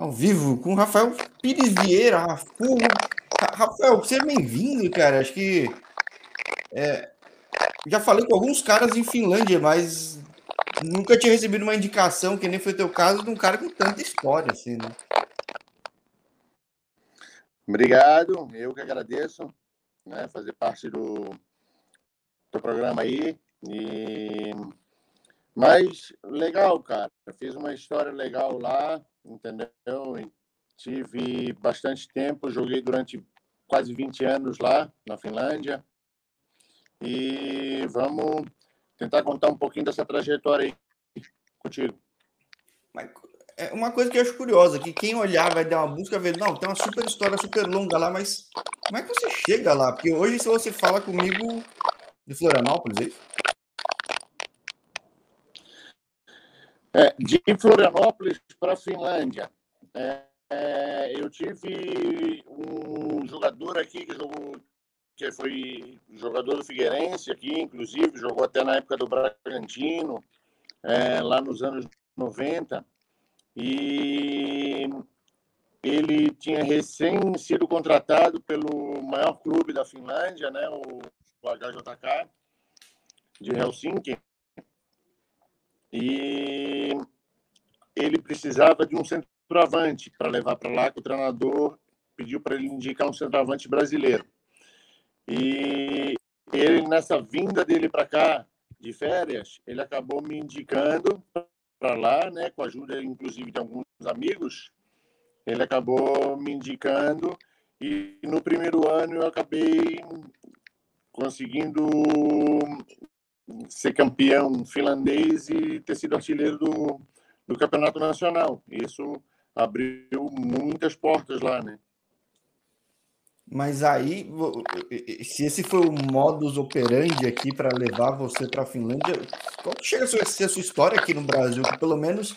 Ao vivo com Rafael Pires Vieira. Rafael, é bem-vindo, cara. Acho que. É, já falei com alguns caras em Finlândia, mas nunca tinha recebido uma indicação, que nem foi teu caso, de um cara com tanta história, assim, né? Obrigado, eu que agradeço, né, fazer parte do, do programa aí. E... Mas legal, cara. Fiz uma história legal lá, entendeu? Tive bastante tempo, joguei durante quase 20 anos lá na Finlândia. E vamos tentar contar um pouquinho dessa trajetória aí contigo. É uma coisa que eu acho curiosa, que quem olhar vai dar uma busca, ver, não, tem uma super história super longa lá, mas como é que você chega lá? Porque hoje, se você fala comigo de Florianópolis, é isso? É, de Florianópolis para Finlândia. É, é, eu tive um jogador aqui que jogou, que foi jogador do Figueirense aqui, inclusive, jogou até na época do Bragantino, é, lá nos anos 90. E ele tinha recém sido contratado pelo maior clube da Finlândia, né, o HJK, de Helsinki, e ele precisava de um centroavante para levar para lá, que o treinador pediu para ele indicar um centroavante brasileiro. E ele, nessa vinda dele para cá, de férias, ele acabou me indicando para lá, né, com a ajuda, inclusive, de alguns amigos. Ele acabou me indicando e no primeiro ano eu acabei conseguindo ser campeão finlandês e ter sido artilheiro do, do campeonato nacional. Isso abriu muitas portas lá, né? Mas aí, se esse foi o modus operandi aqui para levar você para a Finlândia, qual que chega a ser a sua história aqui no Brasil? Que pelo menos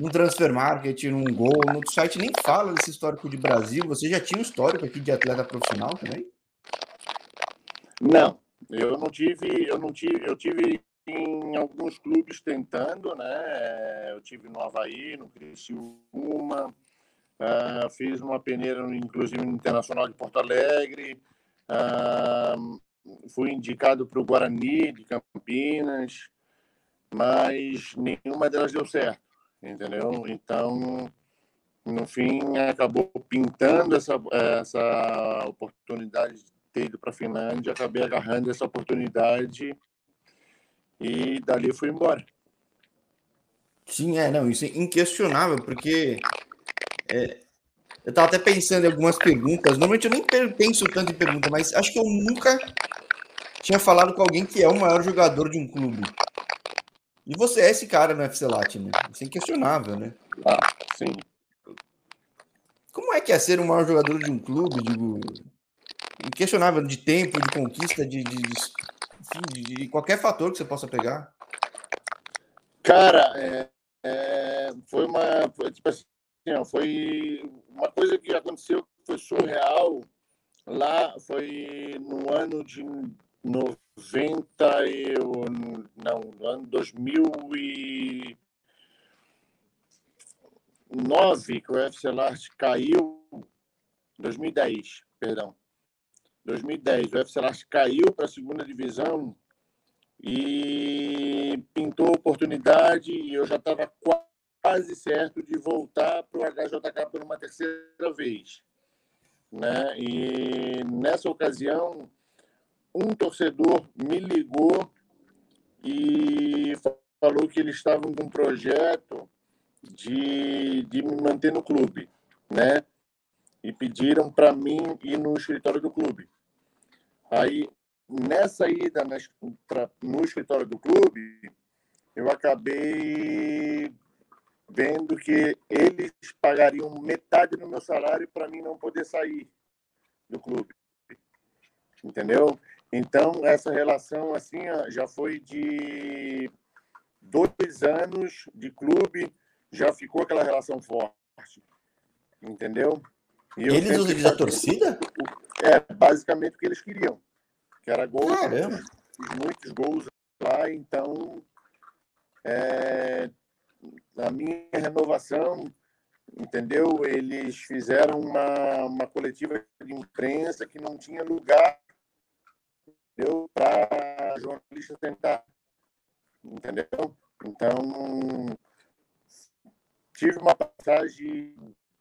no Transfer Market, num gol, no site nem fala desse histórico de Brasil. Você já tinha um histórico aqui de atleta profissional também? Não, eu não tive, eu não tive, eu tive em alguns clubes tentando, né? Eu tive no Havaí, no Criciúma, uh, fiz uma peneira, inclusive no Internacional de Porto Alegre, uh, fui indicado para o Guarani de Campinas, mas nenhuma delas deu certo, entendeu? Então, no fim, acabou pintando essa, essa oportunidade ter ido para a Finlândia, acabei agarrando essa oportunidade e dali fui embora. Sim, é, não, isso é inquestionável, porque é, eu estava até pensando em algumas perguntas. Normalmente eu nem penso tanto em pergunta, mas acho que eu nunca tinha falado com alguém que é o maior jogador de um clube. E você é esse cara no FC Latin, né? Isso é inquestionável, né? Ah, sim. Como é que é ser o maior jogador de um clube? Digo, inquestionável de tempo, de conquista, de, de, de, de qualquer fator que você possa pegar? Cara, é, é, foi uma. Foi, tipo assim, foi uma coisa que aconteceu que foi surreal. Lá foi no ano de 90 eu não, no ano 2009 que o FC Lars caiu 2010, perdão. 2010. O FC Lars caiu para a segunda divisão e pintou oportunidade e eu já estava quase certo de voltar para o HJK por uma terceira vez. Né? E nessa ocasião, um torcedor me ligou e falou que eles estavam com um projeto de, de me manter no clube, né? E pediram para mim ir no escritório do clube. Aí, nessa ida pra, no escritório do clube, eu acabei vendo que eles pagariam metade do meu salário para mim não poder sair do clube. Entendeu? Então, essa relação assim já foi de dois anos de clube, já ficou aquela relação forte. Entendeu? E eles, os da torcida? É, basicamente o que eles queriam. Que era gol. Caramba. Muitos gols lá, então é, a minha renovação entendeu? Eles fizeram uma, uma coletiva de imprensa que não tinha lugar para jornalista tentar, entendeu? Então, tive uma passagem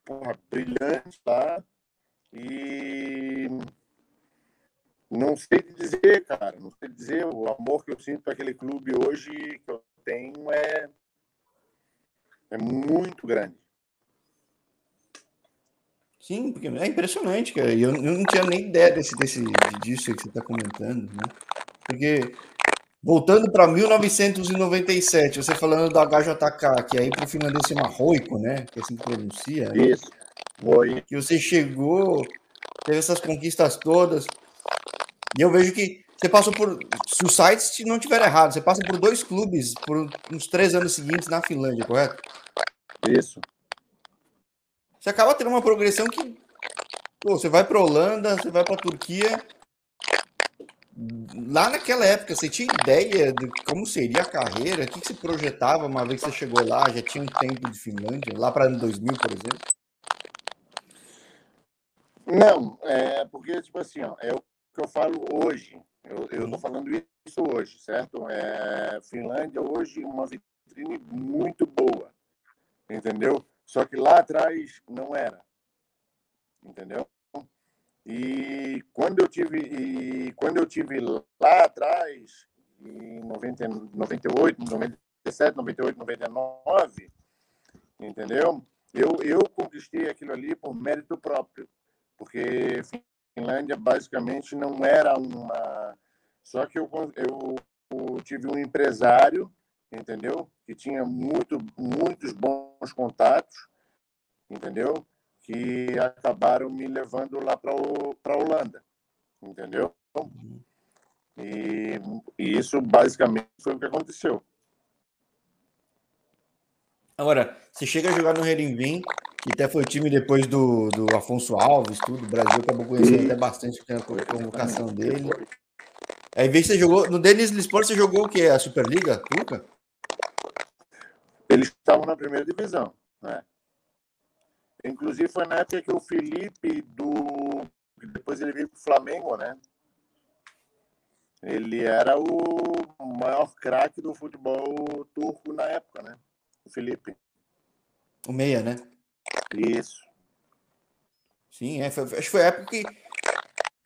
porra, brilhante lá e não sei dizer, cara, não sei dizer. O amor que eu sinto para aquele clube hoje que eu tenho é, é muito grande. Sim, porque é impressionante, cara. E eu, eu não tinha nem ideia desse, desse, disso que você está comentando, né? Porque, voltando para 1997, você falando do HJK, que aí para o finlandês chama Roico, né? Que é assim que pronuncia. Né? Isso. Né? Que você chegou, teve essas conquistas todas. E eu vejo que você passou por. Se o site não tiver errado, você passa por dois clubes por uns três anos seguintes na Finlândia, correto? Isso você acaba tendo uma progressão que pô, você vai para Holanda, você vai para Turquia. Lá naquela época, você tinha ideia de como seria a carreira? O que, você projetava uma vez que você chegou lá? Já tinha um tempo de Finlândia, lá para ano 2000, por exemplo? Não, é porque, tipo assim, ó, é o que eu falo hoje. Eu estou uhum. falando isso hoje, certo? É, Finlândia hoje uma vitrine muito boa, entendeu? Só que lá atrás não era. Entendeu? E quando eu tive, e quando eu tive lá atrás, em 90, 98, 97, 98, 99, entendeu? Eu, eu conquistei aquilo ali por mérito próprio, porque Finlândia basicamente não era uma. Só que eu, eu, eu tive um empresário entendeu? Que tinha muito, muitos bons contatos, entendeu? Que acabaram me levando lá para a Holanda, entendeu? E, e, isso basicamente foi o que aconteceu. Agora, você chega a jogar no Herenveen, que até foi time depois do, do Afonso Alves, tudo. O Brasil acabou conhecendo até bastante a convocação dele. Aí, vez você jogou. No Denis Lisport, você jogou o quê? A Superliga Turca? eles estavam na primeira divisão. Né? Inclusive foi na época que o Felipe do. Depois ele veio para o Flamengo, né? Ele era o maior craque do futebol turco na época, né? O Felipe. O Meia, né? Isso. Sim, é, foi, acho que foi a época que.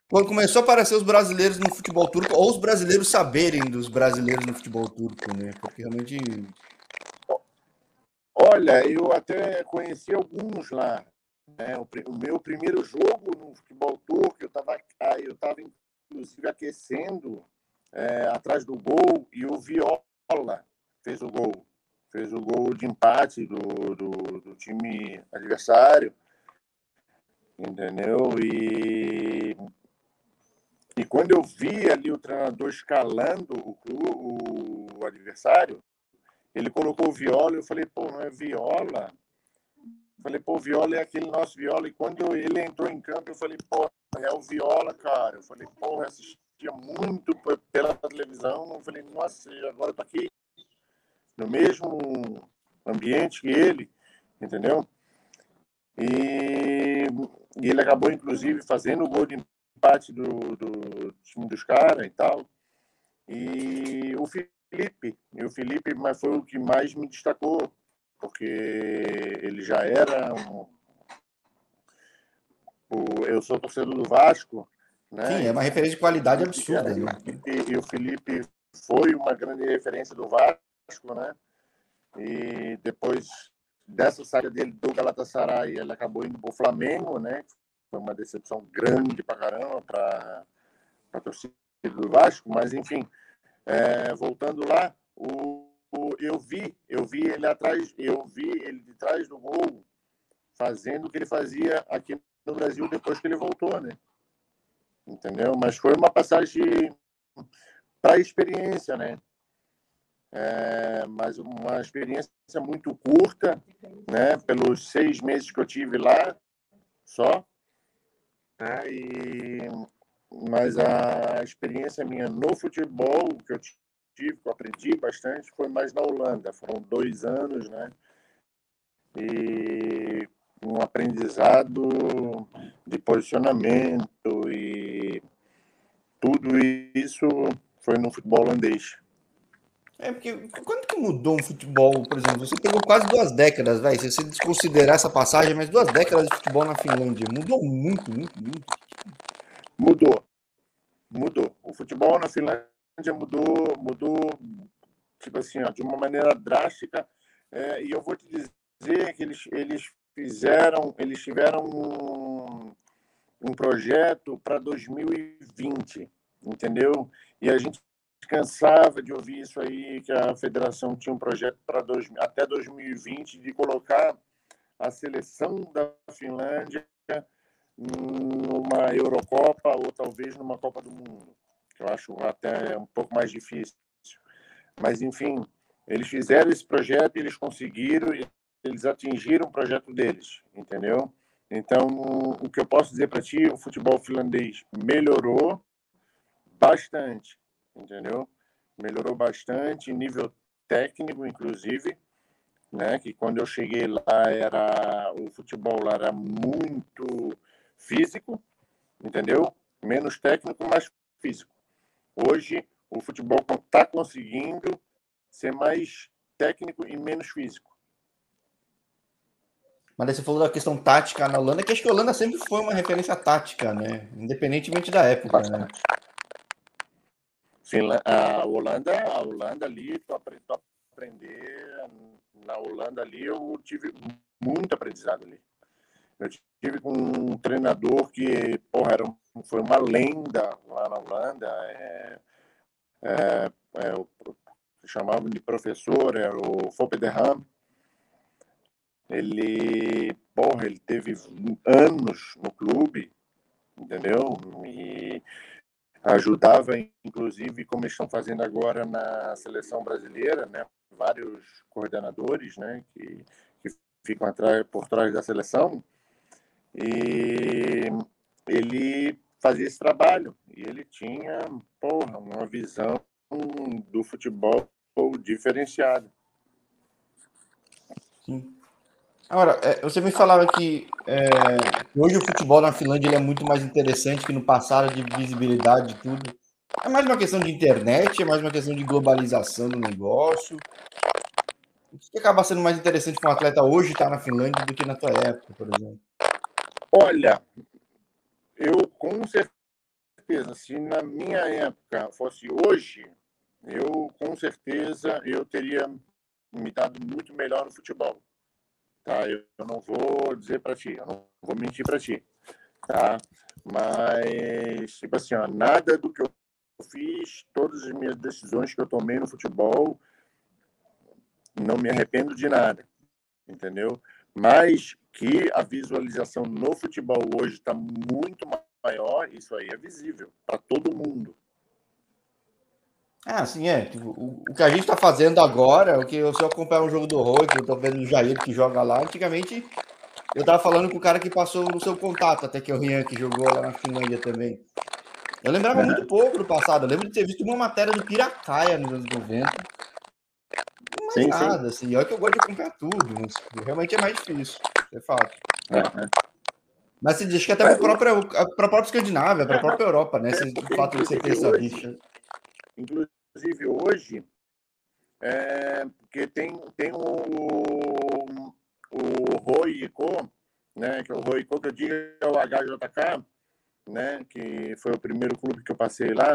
Quando começou a aparecer os brasileiros no futebol turco, ou os brasileiros saberem dos brasileiros no futebol turco, né? Porque realmente Olha, eu até conheci alguns lá. Né? O, meu primeiro jogo no futebol turco, eu estava eu tava, inclusive aquecendo é, atrás do gol e o Viola fez o gol. Fez o gol de empate do, do, do time adversário. Entendeu? E, e quando eu vi ali o treinador escalando o, o adversário, ele colocou viola, eu falei, pô, não é viola? Eu falei, pô, viola é aquele nosso viola. E quando ele entrou em campo, eu falei, pô, é o viola, cara. Eu falei, pô, assistia muito pela televisão. Eu falei, nossa, agora tô aqui no mesmo ambiente que ele, entendeu? E, e ele acabou, inclusive, fazendo o gol de empate do, do time dos caras e tal. E o Felipe. E o Felipe mas foi o que mais me destacou, porque ele já era um. O, eu sou torcedor do Vasco. Né? Sim, é uma referência de qualidade absurda. Né? E, e o Felipe foi uma grande referência do Vasco, né? E depois dessa saída dele do Galatasaray, ele acabou indo para o Flamengo, né? Foi uma decepção grande para caramba para a torcida do Vasco, mas enfim, é, voltando lá, o, o, eu vi, eu vi ele atrás, eu vi ele de trás do gol fazendo o que ele fazia aqui no Brasil depois que ele voltou, né? Entendeu? Mas foi uma passagem para experiência, né? É, mas uma experiência muito curta, né? Pelos seis meses que eu tive lá, só. Né? E mas a experiência minha no futebol, que eu tive, que eu aprendi bastante, foi mais na Holanda. Foram dois anos, né? E um aprendizado de posicionamento e tudo isso foi no futebol holandês. É porque quando que mudou um futebol, por exemplo? Você pegou quase duas décadas, vai. Se você desconsiderar essa passagem, mas duas décadas de futebol na Finlândia mudou muito, muito, muito. Mudou, mudou. O futebol na Finlândia mudou, mudou, tipo assim, ó, de uma maneira drástica. É, e eu vou te dizer que eles, eles fizeram, eles tiveram um, um projeto para 2020, entendeu? E a gente cansava de ouvir isso aí, que a federação tinha um projeto para até 2020 de colocar a seleção da Finlândia numa Eurocopa ou talvez numa Copa do Mundo, eu acho até um pouco mais difícil. Mas, enfim, eles fizeram esse projeto eles conseguiram, eles atingiram o projeto deles, entendeu? Então, o que eu posso dizer para ti, o futebol finlandês melhorou bastante entendeu? Melhorou bastante, nível técnico, inclusive, né? Que quando eu cheguei lá era o futebol lá era muito físico, entendeu? Menos técnico, mais físico. Hoje o futebol está conseguindo ser mais técnico e menos físico. Mas aí você falou da questão tática na Holanda, que acho que a Holanda sempre foi uma referência tática, né? Independentemente da época? Bastante. né? A Holanda, a Holanda ali, para aprender, na Holanda ali eu tive muito aprendizado ali. Eu tive com um treinador que, porra, era, foi uma lenda lá na Holanda, é, é, é, chamavam de professor, era o Foppederham. Ele, porra, ele teve anos no clube, entendeu? E ajudava, inclusive, como estão fazendo agora na seleção brasileira, né? vários coordenadores né? que, que ficam atrás, por trás da seleção, e ele fazia esse trabalho, e ele tinha porra, uma visão do futebol diferenciada. Sim. Agora, é, você me falava que é, hoje o futebol na Finlândia é muito mais interessante que no passado de visibilidade e tudo. É mais uma questão de internet, é mais uma questão de globalização do negócio. O que acaba sendo mais interessante para um atleta hoje estar na Finlândia do que na tua época, por exemplo? Olha, eu com certeza, se na minha época fosse hoje, eu com certeza eu teria me dado muito melhor no futebol tá? Eu, não vou dizer para ti, eu não vou mentir para ti, tá? Mas, tipo assim, ó, nada do que eu fiz, todas as minhas decisões que eu tomei no futebol, não me arrependo de nada, entendeu? Mas que a visualização no futebol hoje está muito maior, isso aí é visível para todo mundo. Ah, sim, é. Tipo, o, o, que a gente está fazendo agora, o que eu só acompanhar um jogo do Roy, que eu tô vendo o Jair que joga lá, antigamente eu tava falando com o cara que passou no seu contato, até que é o Rian que jogou lá na Finlândia também. Eu lembrava é. muito pouco do passado, eu lembro de ter visto uma matéria do Piracaia nos anos 90. Não sim, nada, sim. assim. Olha que eu gosto de acompanhar tudo, mas realmente é mais difícil, é fato. É, é. Mas você diz que até para a própria, própria Escandinávia, para a própria Europa, né? Esse, o fato de você ter essa rixa. Inclusive hoje, é, porque tem, tem o, o Roico, né, que é o Roico que eu digo é o HJK, né, que foi o primeiro clube que eu passei lá,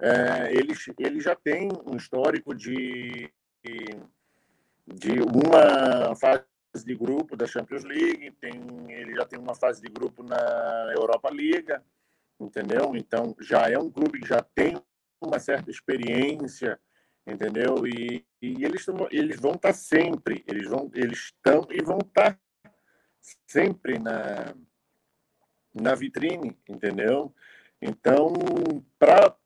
é, ele, ele já tem um histórico de, de uma fase de grupo da Champions League, tem, ele já tem uma fase de grupo na Europa Liga, entendeu? Então já é um clube que já tem uma certa experiência, entendeu? E, e eles, eles vão estar tá sempre, eles vão, eles estão e vão estar tá sempre na, na vitrine, entendeu? Então, para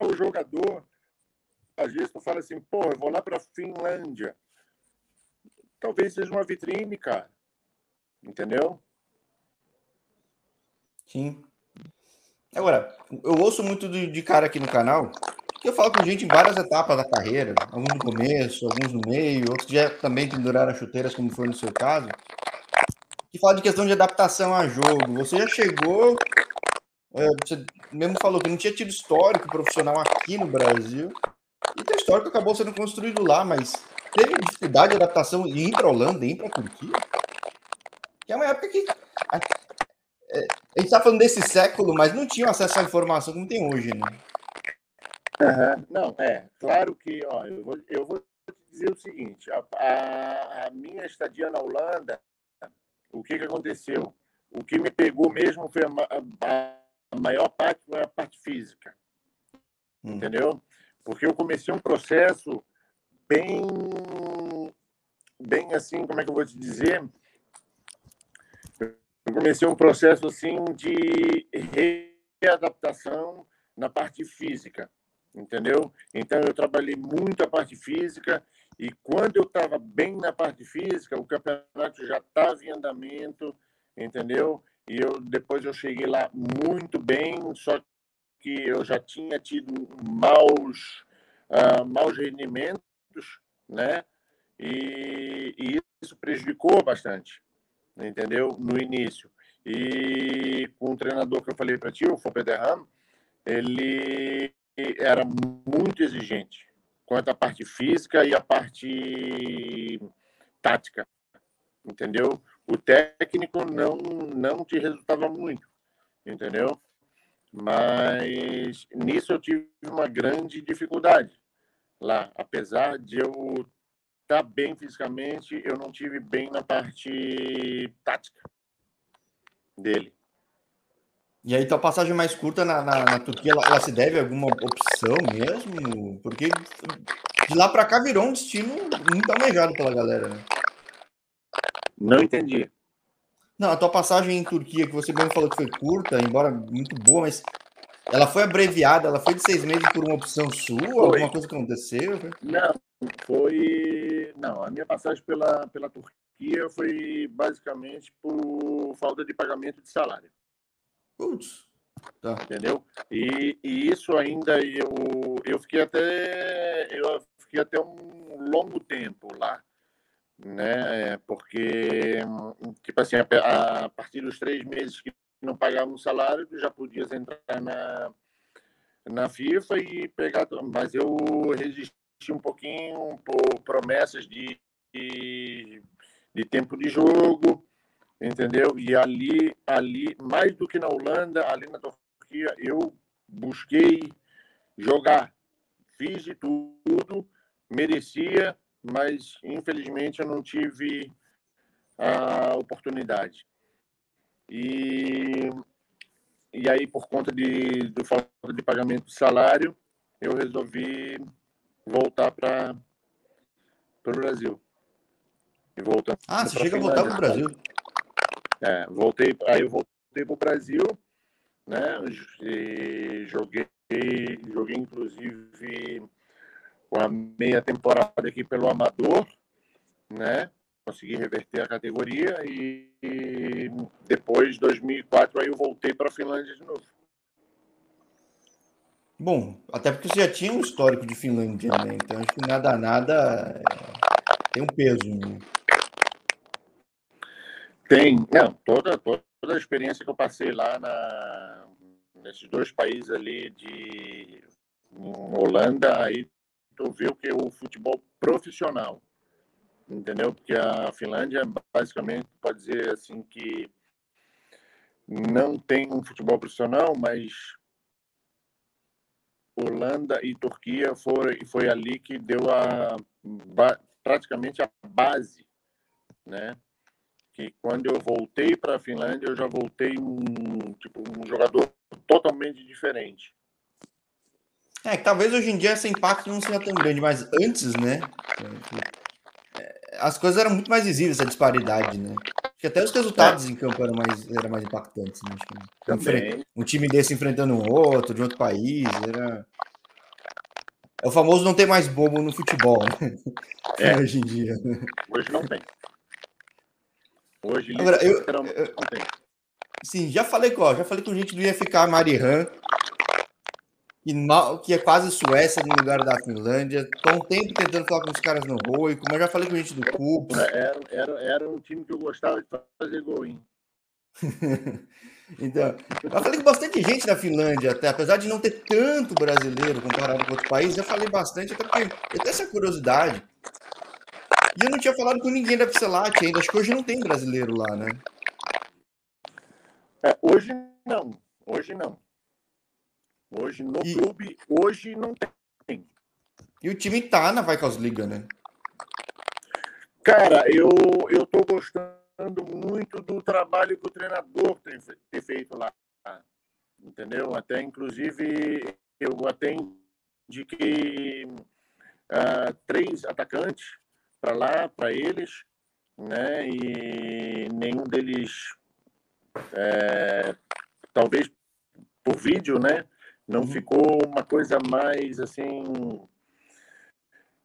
o jogador, às vezes tu fala assim, pô, eu vou lá para a Finlândia. Talvez seja uma vitrine, cara. Entendeu? Sim. Agora, eu ouço muito de, de cara aqui no canal que eu falo com gente em várias etapas da carreira, alguns no começo, alguns no meio, outros já também penduraram chuteiras, como foi no seu caso. que fala de questão de adaptação a jogo. Você já chegou, é, você mesmo falou que não tinha tido histórico profissional aqui no Brasil, e teu histórico acabou sendo construído lá, mas teve dificuldade de adaptação em ir para a Holanda, ir para a Turquia? Que é uma época que. A, é, a gente está falando desse século, mas não tinha acesso à informação como tem hoje, né? Uhum. Não, é. Claro que, ó, eu vou, eu vou dizer o seguinte: a, a, a minha estadia na Holanda, o que, que aconteceu? O que me pegou mesmo foi a, a maior parte foi a parte física. Hum. Entendeu? Porque eu comecei um processo bem. Bem assim, como é que eu vou te dizer? Comecei um processo assim de readaptação na parte física entendeu? Então eu trabalhei muito a parte física e quando eu estava bem na parte física, o campeonato já estava em andamento, entendeu? E eu depois eu cheguei lá muito bem, só que eu já tinha tido maus uh, maus rendimentos, né? E, e isso prejudicou bastante, entendeu? No início. E com o treinador que eu falei para ti, o Fopederram, ele era muito exigente quanto à parte física e a parte tática, entendeu? O técnico não não te resultava muito, entendeu? Mas nisso eu tive uma grande dificuldade lá, apesar de eu estar bem fisicamente, eu não tive bem na parte tática dele. E aí, tua passagem mais curta na, na, na Turquia, ela, ela, se deve a alguma opção mesmo? Porque de lá para cá virou um destino muito almejado pela galera, né? Não entendi. Não, a tua passagem em Turquia, que você mesmo falou que foi curta, embora muito boa, mas ela foi abreviada, ela foi de seis meses por uma opção sua? Foi. Alguma coisa que aconteceu? Não, foi. Não, a minha passagem pela, pela Turquia foi basicamente por falta de pagamento de salário. Putz. Tá. Entendeu? E, e, isso ainda eu, eu fiquei até eu fiquei até um longo tempo lá, né? Porque tipo assim a, a partir dos três meses que não pagavam o salário, tu já podias entrar na na FIFA e pegar, mas eu resisti um pouquinho por promessas de, de, de tempo de jogo, entendeu? E ali, ali, mais do que na Holanda, ali na Turquia, eu busquei jogar, fiz de tudo, merecia, mas infelizmente eu não tive a oportunidade. E, e aí, por conta de, do falta de pagamento de salário, eu resolvi voltar para o Brasil. E voltando ah, você chega a voltar para o Brasil? É, voltei, aí eu voltei para o Brasil, né? E joguei, joguei inclusive uma meia temporada aqui pelo Amador, né? Consegui reverter a categoria e, e depois, 2004, aí eu voltei para a Finlândia de novo. Bom, até porque você já tinha um histórico de Finlândia, né? Então acho que nada, nada é... tem um peso. Né? Tem, não, toda, toda a experiência que eu passei lá na, nesses dois países ali de Holanda, aí tu vê o que o futebol profissional, entendeu? Porque a Finlândia, basicamente, pode dizer assim que não tem um futebol profissional, mas Holanda e Turquia foi, foi ali que deu a praticamente a base, né? que quando eu voltei para a Finlândia, eu já voltei um, tipo, um jogador totalmente diferente. É, que talvez hoje em dia esse impacto não seja tão grande, mas antes, né? As coisas eram muito mais visíveis, a disparidade, né? Acho que até os resultados é. em campo eram mais, eram mais impactantes, né? Um, um time desse enfrentando um outro, de outro país, era. É o famoso não ter mais bobo no futebol, né? É. Hoje em dia. Hoje não tem. Hoje, Agora, eu, eu, sim, já falei com, já falei com gente do IFK Marihan. Que, mal, que é quase Suécia no lugar da Finlândia. Estou um tempo tentando falar com os caras no Rui, como eu já falei com a gente do Cupo. Era, era, era um time que eu gostava de fazer gol, hein? então, eu falei com bastante gente na Finlândia, até, apesar de não ter tanto brasileiro comparado com outros países, eu falei bastante, até porque eu tenho essa curiosidade. E eu não tinha falado com ninguém da Pixelat ainda, acho que hoje não tem brasileiro lá, né? É, hoje não, hoje não. Hoje no e... clube, hoje não tem. E o time tá na Liga, né? Cara, eu, eu tô gostando muito do trabalho que o treinador tem, tem feito lá. Entendeu? Até, inclusive, eu até indiquei uh, três atacantes para lá, para eles, né? E nenhum deles, é, talvez por vídeo, né? Não uhum. ficou uma coisa mais assim.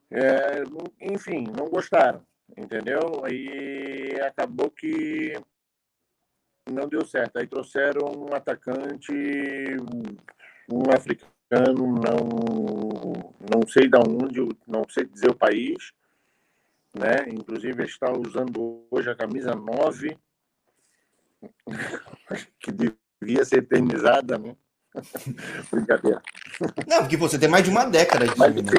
É, enfim, não gostaram, entendeu? Aí acabou que não deu certo. Aí trouxeram um atacante, um africano, não, não sei de onde, não sei dizer o país, né? Inclusive está usando hoje a camisa 9, que devia ser eternizada, né? Brincadeira. Não, porque você tem mais de uma década de mas, time, né?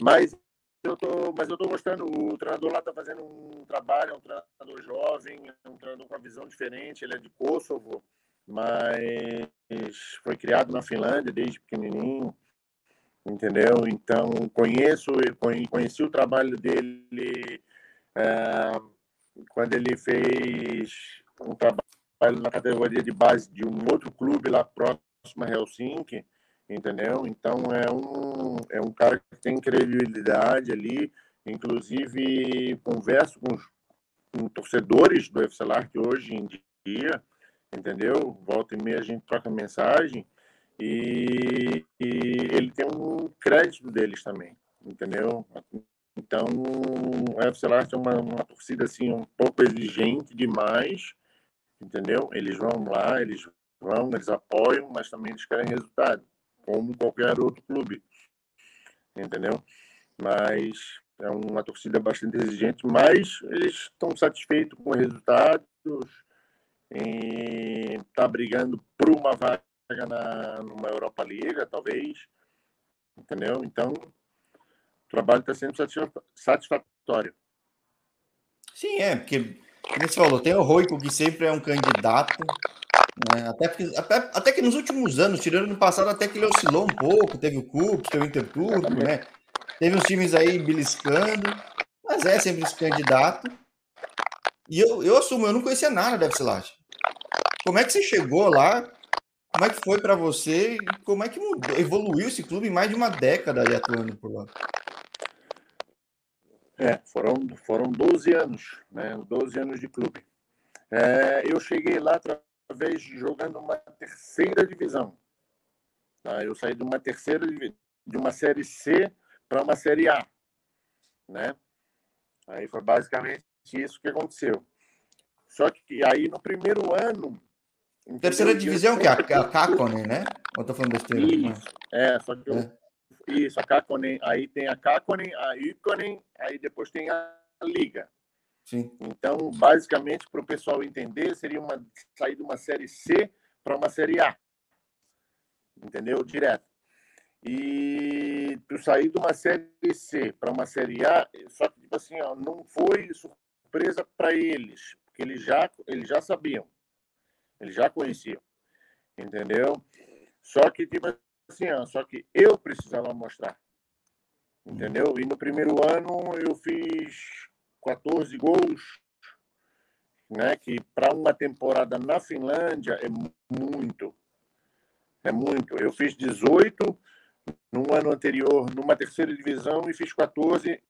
mas eu tô, mas eu tô gostando. O treinador lá está fazendo um trabalho, é um treinador jovem, é um treinador com uma visão diferente. Ele é de Kosovo, mas foi criado na Finlândia desde pequenininho, entendeu? Então conheço, conheci o trabalho dele é, quando ele fez um trabalho na categoria de base de um outro clube lá próximo próxima Helsinki, entendeu? Então é um, é um cara que tem credibilidade ali, inclusive converso com, com torcedores do FC Lark hoje em dia, entendeu? Volta e meia a gente troca mensagem e, e ele tem um crédito deles também, entendeu? Então, o FC Lark é uma, uma torcida assim um pouco exigente demais, entendeu? Eles vão lá, eles vão, eles apoiam, mas também eles querem resultado, como qualquer outro clube. Entendeu? Mas é uma torcida bastante exigente, mas eles estão satisfeitos com os resultados está brigando por uma vaga na numa Europa Liga, talvez. Entendeu? Então, o trabalho está sendo satisfatório. Sim, é, porque, como você falou, tem o Roico, que sempre é um candidato, né? Até, porque, até, até, que nos últimos anos, tirando no passado, até que ele oscilou um pouco, teve o Cup, teve o Interturbo, né? Teve uns times aí beliscando, mas é sempre esse candidato. E eu, eu assumo, eu não conhecia nada da Epsilage. Como é que você chegou lá? Como é que foi para você? Como é que mudou, evoluiu esse clube em mais de uma década ali atuando por lá? É, foram, foram 12 anos, né? 12 anos de clube. É, eu cheguei lá vez jogando uma terceira divisão. Tá? Eu saí de uma terceira de uma série C para uma série A, né? Aí foi basicamente isso que aconteceu. Só que aí no primeiro ano terceira divisão que é a, a Kakkonen, né? Eu tô falando besteira. Isso, é, só que eu, é. Isso, a Kakkonen, aí tem a Kakkonen, a Ikonen, aí depois tem a Liga. Sim. Então, basicamente, para o pessoal entender, seria uma sair de uma série C para uma série A. Entendeu? Direto. E tu sair de uma série C para uma série A, só que tipo assim, ó, não foi surpresa para eles, porque eles já, eles já sabiam. Eles já conheciam. Entendeu? Só que tipo assim, ó, só que eu precisava mostrar. Entendeu? E no primeiro ano eu fiz 14 gols, né? Que para uma temporada na Finlândia é muito. É muito. Eu fiz 18 no ano anterior numa terceira divisão e fiz 14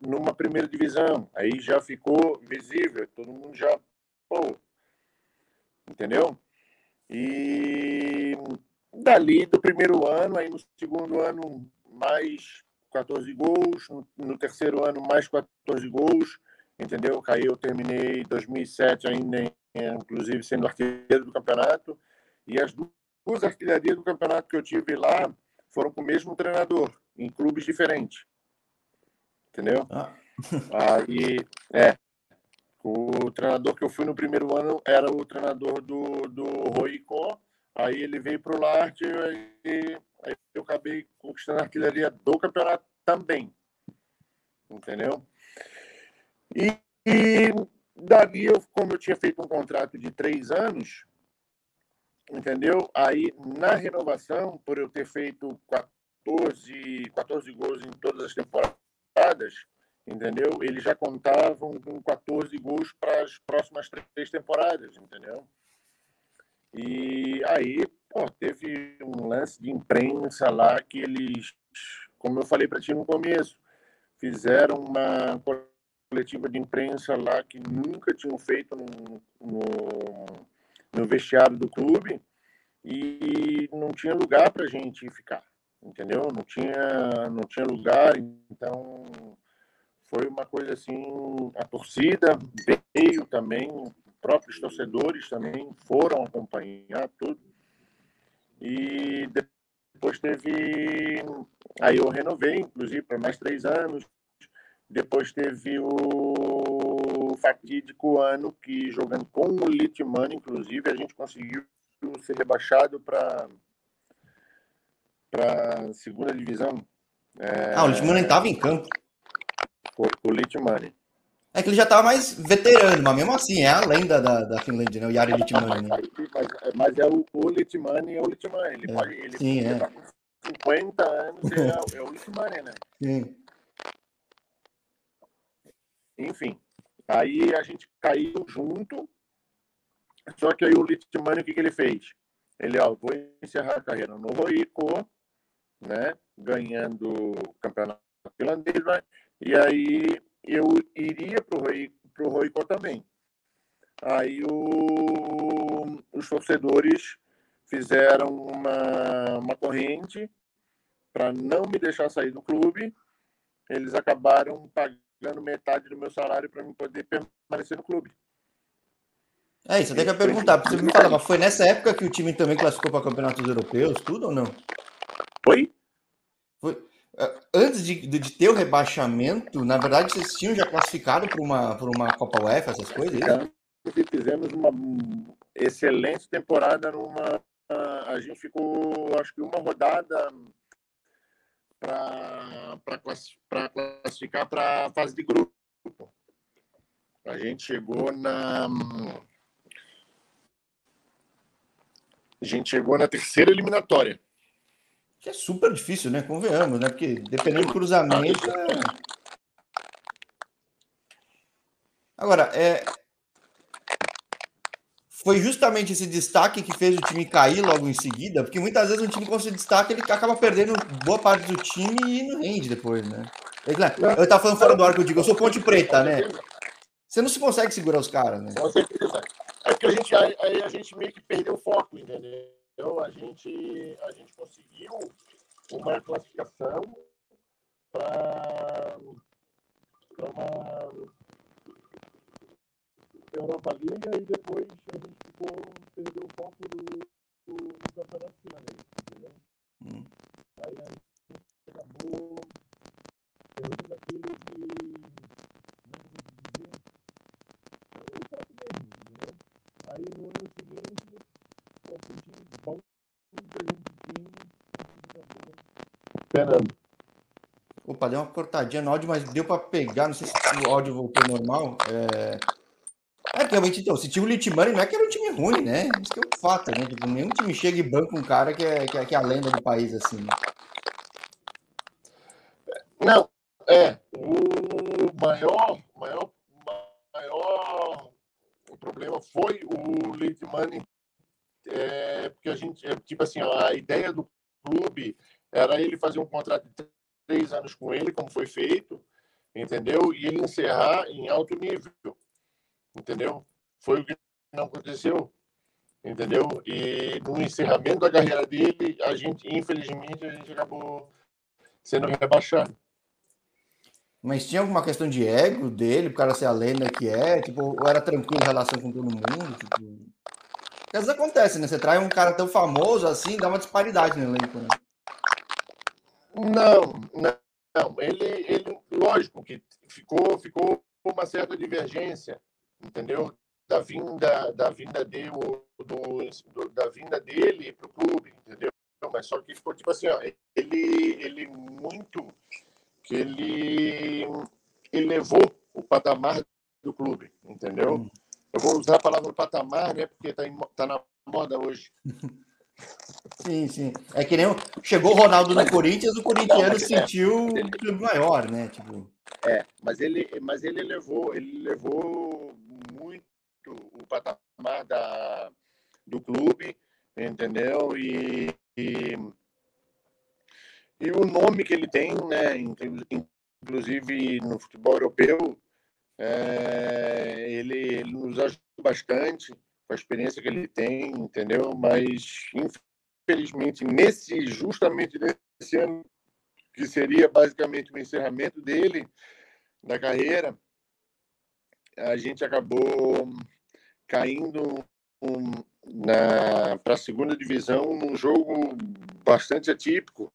numa primeira divisão. Aí já ficou visível, todo mundo já. Pô, entendeu? E dali do primeiro ano, aí no segundo ano, mais 14 gols, no, terceiro ano mais 14 gols, entendeu? Aí eu terminei 2007 ainda, inclusive sendo artilheiro do campeonato, e as duas artilharias do campeonato que eu tive lá foram com o mesmo treinador, em clubes diferentes. Entendeu? Ah. Aí, é. O treinador que eu fui no primeiro ano era o treinador do, do Roicó. Aí ele veio para o Larte e aí eu acabei conquistando a artilharia do campeonato também. Entendeu? E, e dali, eu, como eu tinha feito um contrato de três anos, entendeu? Aí, na renovação, por eu ter feito 14, 14 gols em todas as temporadas, entendeu? Eles já contavam com 14 gols para as próximas três temporadas, entendeu? E aí, pô, teve um lance de imprensa lá que eles, como eu falei para ti no começo, fizeram uma coletiva de imprensa lá que nunca tinham feito no, no, no vestiário do clube e não tinha lugar para gente ficar, entendeu? Não tinha, não tinha lugar, então foi uma coisa assim, a torcida veio também, próprios torcedores também foram acompanhar tudo. E depois teve. Aí eu renovei, inclusive, para mais três anos. Depois teve o fatídico ano que, jogando com o Litman, inclusive, a gente conseguiu ser rebaixado para para segunda divisão. É... Ah, o Litman estava em campo. O, o Litman. É que ele já estava mais veterano, mas mesmo assim, é a lenda da, da Finlândia, né? O Jari Litman. Né? Mas, é o, o Litman é o Litman. Ele é. pode. Ele Sim, é. Tá com 50 anos, é, é o Litman, né? Sim. Enfim, aí a gente caiu junto, só que aí o Litmani, o que, que ele fez? Ele, ó, vou encerrar a carreira no Roico, né, ganhando o campeonato finlandês, né? e aí eu iria para o Roico também. Aí o, os torcedores fizeram uma, uma corrente para não me deixar sair do clube. Eles acabaram pagando metade do meu salário para poder permanecer no clube. É isso, eu tenho que perguntar, porque você me falava, foi nessa época que o time também classificou para campeonatos europeus, tudo ou não? Foi? Foi. É, antes de, de, ter o rebaixamento, na verdade, vocês tinham já classificado para uma, uma Copa UEFA, essas coisas? É Fizemos uma excelente temporada numa. A gente ficou, acho que uma rodada para classificar para a fase de grupo. A gente chegou na. A gente chegou na terceira eliminatória. É super difícil, né? Convenhamos, né? Porque dependendo do cruzamento. É... Agora, é, foi justamente esse destaque que fez o time cair logo em seguida, porque muitas vezes um time com esse destaque ele acaba perdendo boa parte do time e não rende depois, né? Eu tava falando fora do ar que eu digo, eu sou ponte preta, né? Você não se consegue segurar os caras, né? Com certeza. É que a gente, aí a gente meio que perdeu o foco, entendeu? A gente, a gente conseguiu uma classificação para uma Europa Liga e depois a gente ficou, perdeu o foco do, do, do campeonato finlandês, entendeu? Hum. Aí a gente acabou perdendo aquilo que não dizer o foco mesmo, entendeu? Aí no ano seguinte, Fernando. Opa, deu uma cortadinha no áudio, mas deu para pegar. Não sei se o áudio voltou normal. É... É, realmente, então, se tinha o Litmani, não é que era um time ruim, né? Isso que é um fato, né? Tipo, nenhum time chega e banca um cara que é, que é, que é a lenda do país, assim. Né? Não, é. O maior, maior, maior o problema foi o Litmani, a gente, é, tipo assim, a ideia do clube era ele fazer um contrato de três anos com ele, como foi feito, entendeu? E ele encerrar em alto nível entendeu? Foi o que não aconteceu, entendeu? E no encerramento da carreira dele, a gente, infelizmente, a gente acabou sendo rebaixado. Mas tinha alguma questão de ego dele, o cara ser a lenda que é? Tipo, ou era tranquilo em relação com todo mundo? Tipo... Às vezes acontece, né? Você traz um cara tão famoso assim, dá uma disparidade no elenco, né? Não, não. Ele, ele, lógico que ficou, ficou uma certa divergência, entendeu? Da vinda, da vinda dele, do, da vinda dele para o clube, entendeu? Mas só que ficou tipo assim, ó, ele, ele muito que ele elevou o patamar do clube, entendeu? Hum. Usar a palavra patamar, né? Porque está tá na moda hoje. Sim, sim. É que nem chegou o Ronaldo no Corinthians, o corintiano não, sentiu é, ele, maior, né? Tipo... É, mas ele, mas ele levou, ele levou muito o patamar da, do clube, entendeu? E, e, e o nome que ele tem, né? Inclusive no futebol europeu, é, ele, ele nos ajuda bastante com a experiência que ele tem, entendeu? Mas infelizmente nesse justamente nesse ano que seria basicamente o encerramento dele da carreira, a gente acabou caindo um, para a segunda divisão num jogo bastante atípico,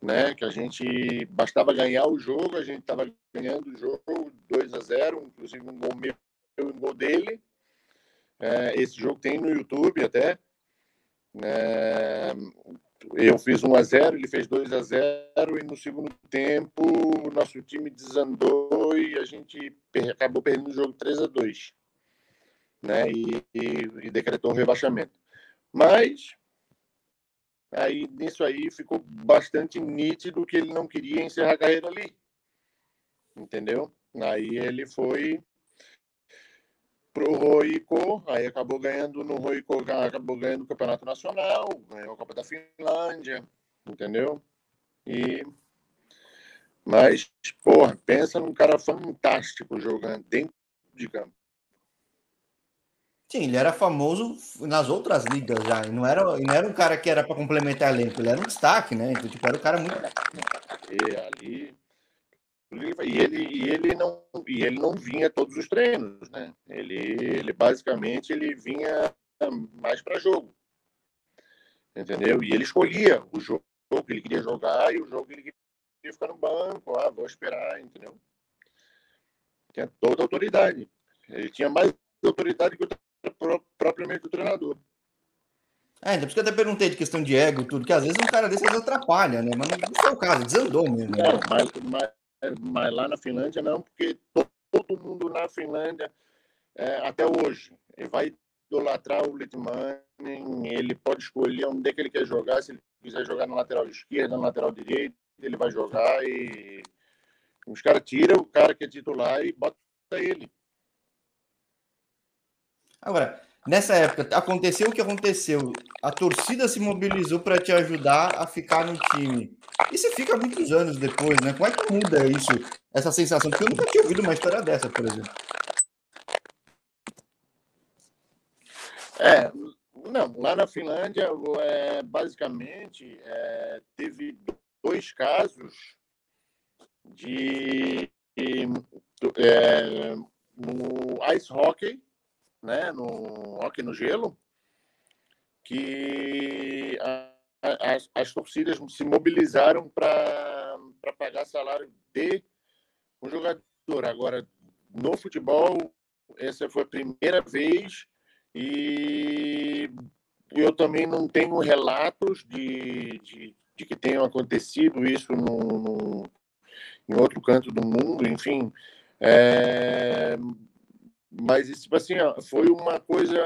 né? Que a gente bastava ganhar o jogo, a gente estava ganhando o jogo 2 a 0, inclusive um gol meu um gol dele. É, esse jogo tem no YouTube até. É, eu fiz 1 a 0 ele fez 2 a 0 e no segundo tempo o nosso time desandou e a gente acabou perdendo o jogo 3 a 2 né? E, e, e decretou um rebaixamento. Mas aí nisso aí ficou bastante nítido que ele não queria encerrar a carreira ali. Entendeu? Aí ele foi pro Roico, aí acabou ganhando no Roico, acabou ganhando o Campeonato Nacional, ganhou a Copa da Finlândia, entendeu? E mas, porra, pensa num cara fantástico jogando dentro de campo. Sim, ele era famoso nas outras ligas já. E não era, não era um cara que era para complementar elenco, ele era um destaque, né? Então, tipo, era um cara muito. E ali e ele, e ele não e ele não vinha todos os treinos, né? Ele, ele basicamente ele vinha mais para jogo, entendeu? E ele escolhia o jogo que ele queria jogar e o jogo que ele queria ficar no banco, ah, vou esperar, entendeu? Tinha toda a autoridade. Ele tinha mais autoridade que o, propriamente o treinador. É, por isso que eu até perguntei de questão de ego e tudo, que às vezes um cara desse atrapalha, né? Mas não foi o caso, desandou mesmo. Né? mas, mas, mas lá na Finlândia não, porque todo mundo na Finlândia, é, até hoje, vai idolatrar o Litmanen, ele pode escolher onde é que ele quer jogar, se ele quiser jogar na lateral esquerda, na lateral direita, ele vai jogar e os caras tiram o cara que é titular e bota ele. Agora, nessa época, aconteceu o que aconteceu. A torcida se mobilizou para te ajudar a ficar no time. E você fica muitos anos depois, né? Como é que muda isso, essa sensação? Porque eu nunca tinha ouvido uma história dessa, por exemplo. É, não, lá na Finlândia, é, basicamente, é, teve dois casos de, é, no ice hockey, né, no hockey no gelo, que a, as, as torcidas se mobilizaram para pagar salário de um jogador. Agora, no futebol, essa foi a primeira vez e eu também não tenho relatos de, de, de que tenham acontecido isso no, no, em outro canto do mundo, enfim. É, mas, tipo assim, ó, foi uma coisa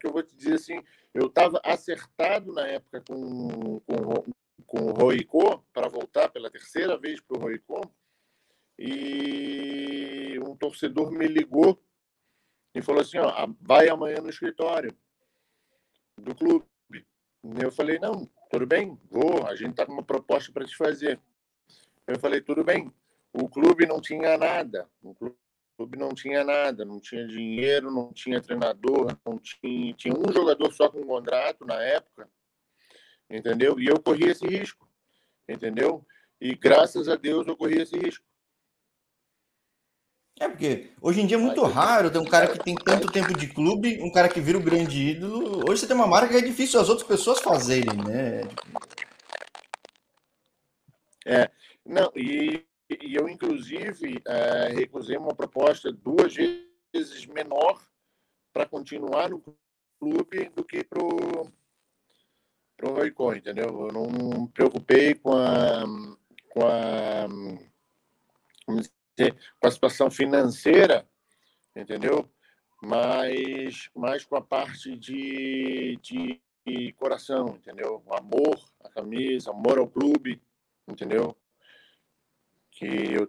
que eu vou te dizer assim, eu estava acertado na época com, com, com o Roicô para voltar pela terceira vez para o Roicô e um torcedor me ligou e falou assim, ó, vai amanhã no escritório do clube. Eu falei, não, tudo bem, vou, a gente está com uma proposta para te fazer. Eu falei, tudo bem. O clube não tinha nada, o clube clube não tinha nada, não tinha dinheiro, não tinha treinador, não tinha, tinha um jogador só com contrato na época, entendeu? E eu corri esse risco, entendeu? E graças a Deus eu corri esse risco. É, porque hoje em dia é muito raro ter um cara que tem tanto tempo de clube, um cara que vira o grande ídolo. Hoje você tem uma marca que é difícil as outras pessoas fazerem, né? É, não, e, e eu, inclusive, é, recusei uma proposta duas vezes menor para continuar no clube do que para o Roicó, entendeu? Eu não me preocupei com a, com a, com a situação financeira, entendeu? Mas mais com a parte de, de, coração, entendeu? Amor à camisa, amor ao clube, entendeu? Que eu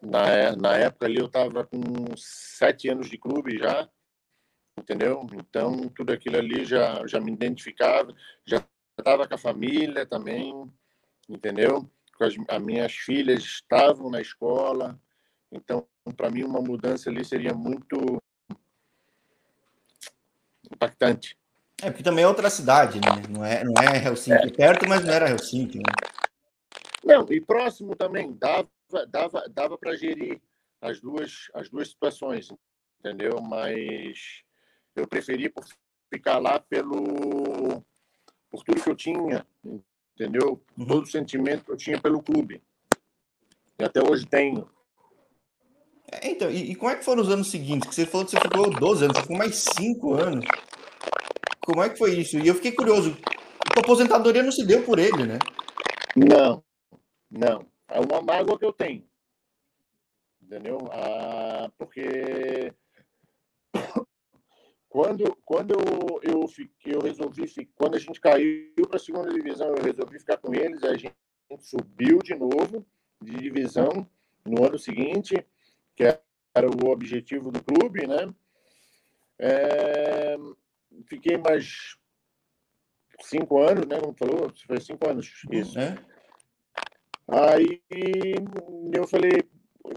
na, na época ali eu estava com sete anos de clube já, entendeu? Então, tudo aquilo ali já, já me identificava, já estava com a família também, entendeu? As, as minhas filhas estavam na escola, então, para mim, uma mudança ali seria muito impactante. É, porque também é outra cidade, né? Não é, não é Helsinki, é. perto, mas não era Helsinki, né? Não, e próximo também, dava, dava, dava para gerir as duas, as duas situações, entendeu? Mas eu preferi por ficar lá pelo por tudo que eu tinha, entendeu? Uhum. Todo o sentimento que eu tinha pelo clube. E até hoje tenho. É, então, e, e, como é que foram os anos seguintes? Que você falou que você ficou 12 anos, você ficou mais 5 anos. Como é que foi isso? E eu fiquei curioso. A aposentadoria não se deu por ele, né? Não, não. É uma mágoa que eu tenho. Entendeu? Ah, porque quando, quando eu, eu, fiquei, eu resolvi, quando a gente caiu para a segunda divisão, eu resolvi ficar com eles, a gente subiu de novo de divisão no ano seguinte, que era o objetivo do clube, né? É, fiquei mais cinco anos, né? Como falou, foi cinco anos isso. É. Aí eu falei,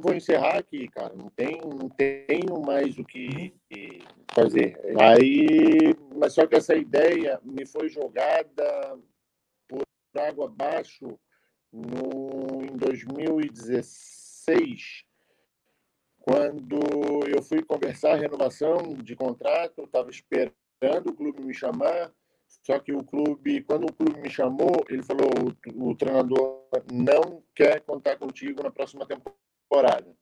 vou encerrar aqui, cara. Não tem, não tenho mais o que fazer. Aí, mas só que essa ideia me foi jogada por água abaixo no, em 2016, quando eu fui conversar a renovação de contrato, estava esperando o clube me chamar, só que o clube, quando o clube me chamou, ele falou: o, o treinador não quer contar contigo na próxima temporada.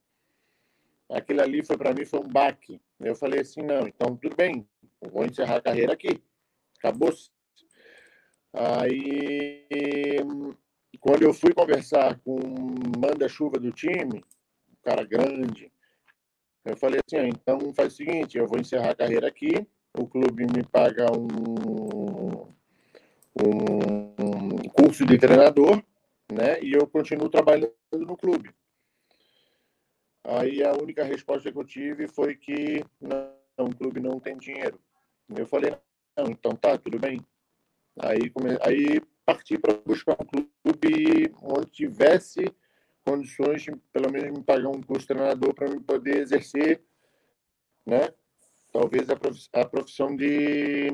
Aquilo ali foi para mim foi um baque. Eu falei assim: não, então tudo bem, vou encerrar a carreira aqui. Acabou. Aí, quando eu fui conversar com o manda-chuva do time, um cara grande, eu falei assim: ah, então faz o seguinte, eu vou encerrar a carreira aqui, o clube me paga um, um curso de treinador, né? E eu continuo trabalhando no clube. Aí a única resposta que eu tive foi que não, o clube não tem dinheiro. Eu falei, não, então tá, tudo bem. Aí, come... aí parti para buscar um clube onde tivesse condições de, pelo menos, me pagar um curso de treinador para me poder exercer, né? Talvez a profissão de,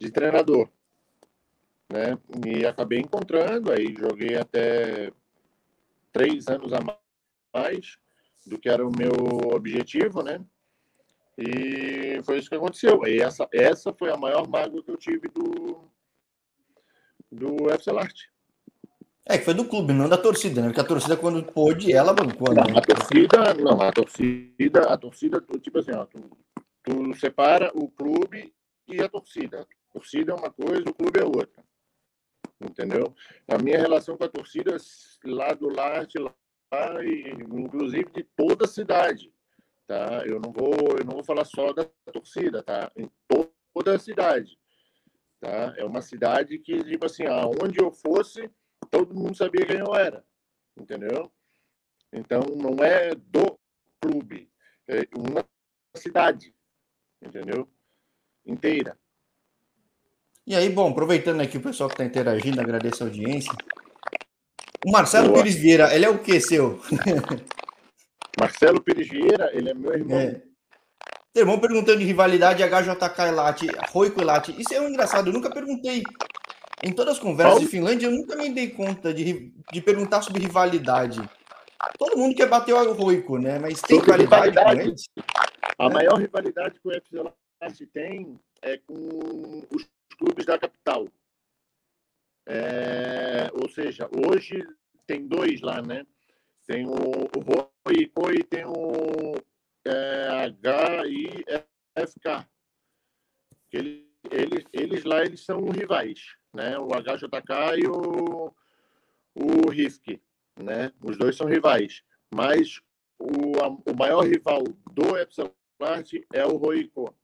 de treinador, né? E acabei encontrando, aí joguei até três anos a mais do que era o meu objetivo, né? E foi isso que aconteceu. E essa, essa foi a maior mágoa que eu tive do, do FC Larte. É, que foi do clube, não da torcida, né? Porque a torcida, quando pôde, ela bancou. Né? a torcida, não, a torcida, a torcida, tipo assim, ó, tu, tu separa o clube e a torcida. A torcida é uma coisa, o clube é outra. Entendeu? A minha relação com a torcida lá do Larte, lá, e, inclusive de toda a cidade, tá? Eu não vou, eu não vou falar só da torcida, tá? Em toda a cidade, tá? É uma cidade que, tipo assim, aonde eu fosse, todo mundo sabia quem eu era, entendeu? Então, não é do clube, é uma cidade, entendeu? Inteira. E aí, bom, aproveitando aqui o pessoal que está interagindo, agradeço a audiência. O Marcelo Boa. Pires Vieira, ele é o que seu? Marcelo Pires Vieira, ele é meu irmão. É. irmão perguntando de rivalidade HJK e Roico e Lati. Isso é um engraçado, eu nunca perguntei em todas as conversas Paulo? de Finlândia, eu nunca me dei conta de, de perguntar sobre rivalidade. todo mundo quer bater o Roico, né? Mas tem qualidade com eles? A é. maior rivalidade que o FC Larte tem é com os clubes da capital. É, ou seja, hoje tem dois lá, né? Tem o, o Roico e tem o é, HIFK. Eles, eles, eles lá eles são rivais, né? O HJK e o, o RIFK, né? Os dois são rivais, mas o, a, o maior rival do Epsilon é o Roico,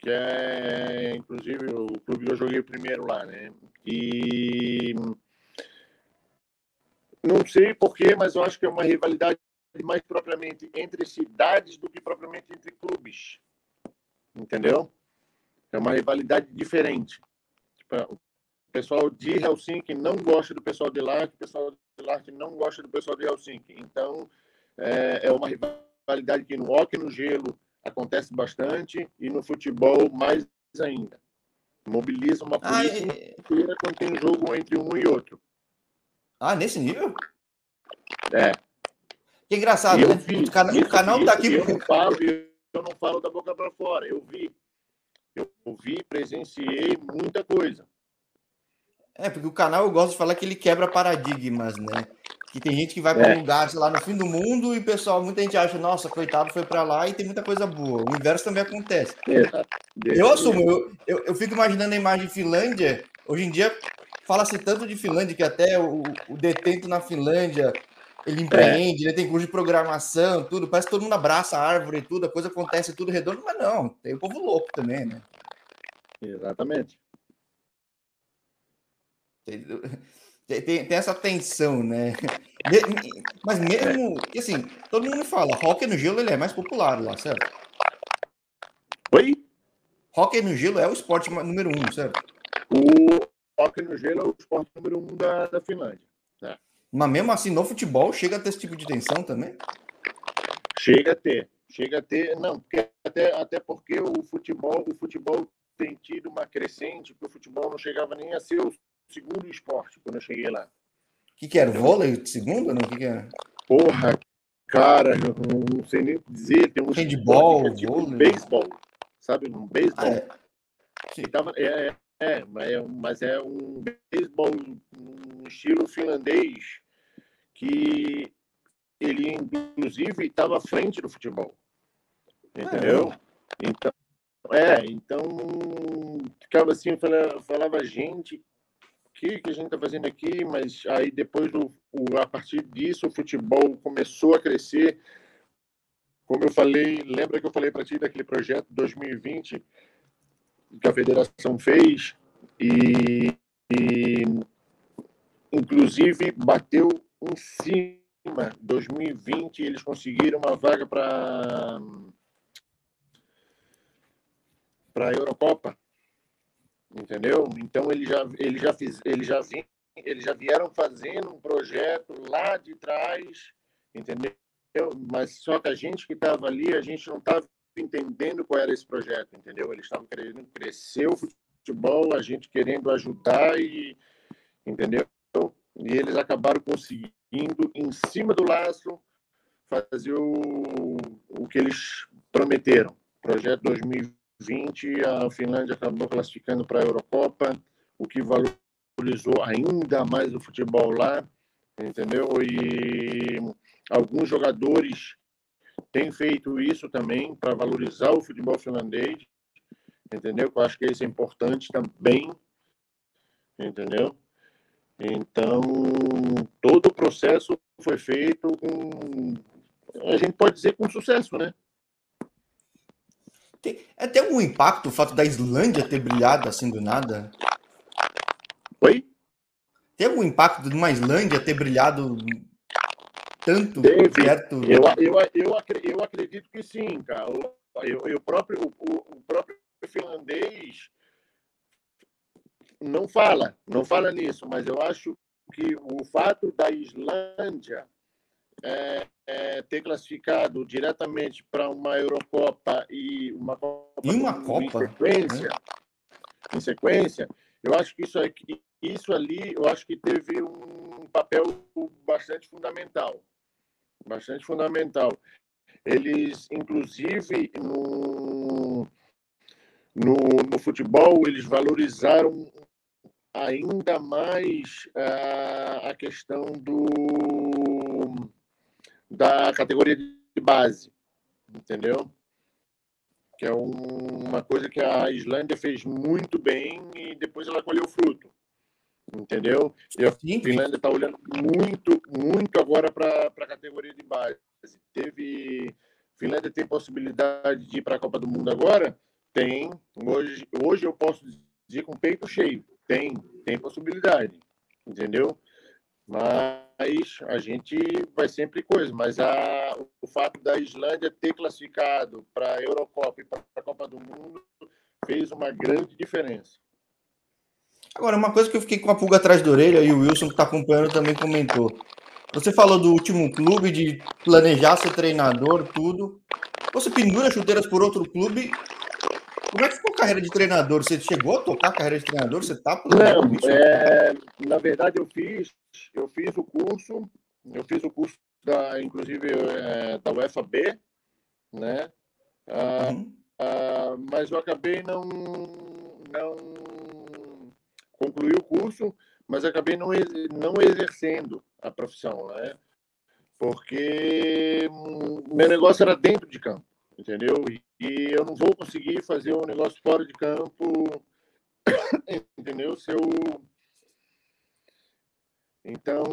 que é inclusive o clube que eu joguei primeiro lá, né? E não sei porquê, mas eu acho que é uma rivalidade mais propriamente entre cidades do que propriamente entre clubes. Entendeu? É uma rivalidade diferente. Tipo, o pessoal de Helsinki não gosta do pessoal de lá, o pessoal de lá não gosta do pessoal de Helsinki. Então, é, é uma rivalidade que no hockey no gelo acontece bastante e no futebol mais ainda. Mobiliza uma polícia inteira quando tem jogo entre um e outro. Ah, nesse nível? É. Que engraçado, né? Vi, o, canal, o canal tá aqui. Eu não, falo, eu não falo da boca para fora. Eu vi. Eu vi, presenciei muita coisa. É, porque o canal eu gosto de falar que ele quebra paradigmas, né? Que tem gente que vai para um é. lugar, sei lá, no fim do mundo e pessoal, muita gente acha, nossa, coitado, foi para lá e tem muita coisa boa. O inverso também acontece. É. Eu assumo, eu, eu, eu, fico imaginando a imagem de Finlândia. Hoje em dia fala-se tanto de Finlândia que até o, o detento na Finlândia ele empreende, é. ele tem curso de programação, tudo. Parece que todo mundo abraça a árvore e tudo, a coisa acontece tudo redondo, mas não, tem o povo louco também, né? Exatamente. Tem, tem, essa tensão, né? Mas mesmo, assim, todo mundo fala, hockey no gelo ele é mais popular lá, certo? Oi? Hockey no gelo é o esporte número um, certo? O hockey no gelo é o esporte número um da, da Finlândia. Né? Mas mesmo assim, no futebol, chega a ter esse tipo de tensão também? Chega a ter. Chega a ter. Não, porque, até, até porque o futebol, o futebol tem tido uma crescente, porque o futebol não chegava nem a ser o segundo esporte quando eu cheguei lá. O que, que era? Vôlei segundo? Não? O que, que era? Porra, cara, eu não sei nem dizer. Tem um handball, é tipo vôlei. beisebol, sabe? Um beisebol. Ah, é. Tava, é, é, é, mas é um beisebol um estilo finlandês que ele, inclusive, estava à frente do futebol. Entendeu? É. Então, é, então ficava assim, falava, falava gente, o que, a gente está fazendo aqui? Mas aí depois, o, o, a partir disso, o futebol começou a crescer. Como eu falei, lembra que eu falei para ti daquele projeto 2020 que a federação fez e, e inclusive bateu em cima. 2020 eles conseguiram uma vaga para para a Eurocopa, entendeu? Então eles já eles já fiz, eles já vim, eles já vieram fazendo um projeto lá de trás, entendeu? Mas só que a gente que estava ali, a gente não estava entendendo qual era esse projeto, entendeu? Eles estavam querendo crescer o futebol, a gente querendo ajudar e entendeu? E eles acabaram conseguindo, em cima do laço, fazer o, o que eles prometeram. Projeto 2020, a Finlândia acabou classificando para a Eurocopa, o que valorizou ainda mais o futebol lá, entendeu? E alguns jogadores têm feito isso também para valorizar o futebol finlandês, entendeu? Eu acho que isso é importante também, entendeu? Então, todo o processo foi feito com, a gente pode dizer, com sucesso, né? Tem, é, tem algum impacto o fato da Islândia ter brilhado assim do nada? Oi? Tem algum impacto de uma Islândia ter brilhado tanto Teve. perto? Eu, eu, eu, eu acredito que sim, cara. Eu, eu próprio, o, o próprio finlandês não fala, não fala nisso, mas eu acho que o fato da Islândia é, é, ter classificado diretamente para uma Eurocopa e uma Copa, e uma Copa? em sequência, em sequência, eu acho que isso, aqui, isso ali, eu acho que teve um papel bastante fundamental. Bastante fundamental. Eles, inclusive, no, no, no futebol, eles valorizaram ainda mais a, a questão do, da categoria de base, entendeu? Que é um, uma coisa que a Islândia fez muito bem e depois ela colheu fruto, entendeu? E a Finlândia está olhando muito, muito agora para a categoria de base. Teve Finlândia tem possibilidade de ir para a Copa do Mundo agora? Tem. Hoje, hoje eu posso dizer com peito cheio. Tem, tem possibilidade, entendeu? Mas a gente vai sempre coisa. Mas a, o fato da Islândia ter classificado para a Eurocopa e para a Copa do Mundo fez uma grande diferença. Agora, uma coisa que eu fiquei com a pulga atrás da orelha, e o Wilson, que está acompanhando, também comentou. Você falou do último clube, de planejar ser treinador, tudo. Você pendura chuteiras por outro clube como é que ficou a carreira de treinador? Você chegou a tocar a carreira de treinador? Você está Não, é, na verdade eu fiz, eu fiz o curso, eu fiz o curso da, inclusive é, da UFAB, né? Ah, uhum. ah, mas eu acabei não, não concluí o curso, mas acabei não, não exercendo a profissão, né? Porque meu negócio era dentro de campo entendeu? E eu não vou conseguir fazer um negócio fora de campo, entendeu? Se eu... Então,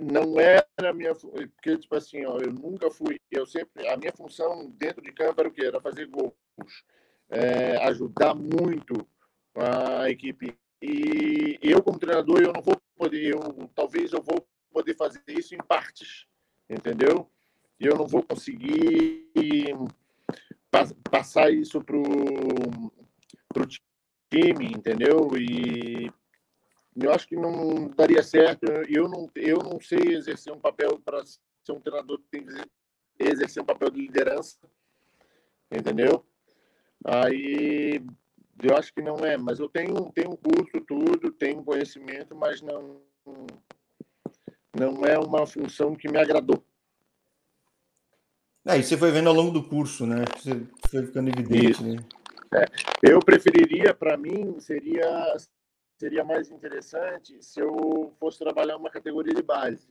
não era a minha... Porque, tipo assim, ó, eu nunca fui... Eu sempre... A minha função dentro de campo era o quê? Era fazer gols. É, ajudar muito a equipe. E eu, como treinador, eu não vou poder... Eu, talvez eu vou poder fazer isso em partes, entendeu? E eu não vou conseguir passar isso pro, pro time, entendeu? E eu acho que não daria certo. Eu não, eu não sei exercer um papel para ser um treinador que tem que exercer um papel de liderança, entendeu? Aí eu acho que não é, mas eu tenho, tenho curso, tudo, tenho conhecimento, mas não, não é uma função que me agradou. É, e você foi vendo ao longo do curso, né? Você foi ficando evidente, né? É. Eu preferiria, para mim, seria, seria mais interessante se eu fosse trabalhar uma categoria de base.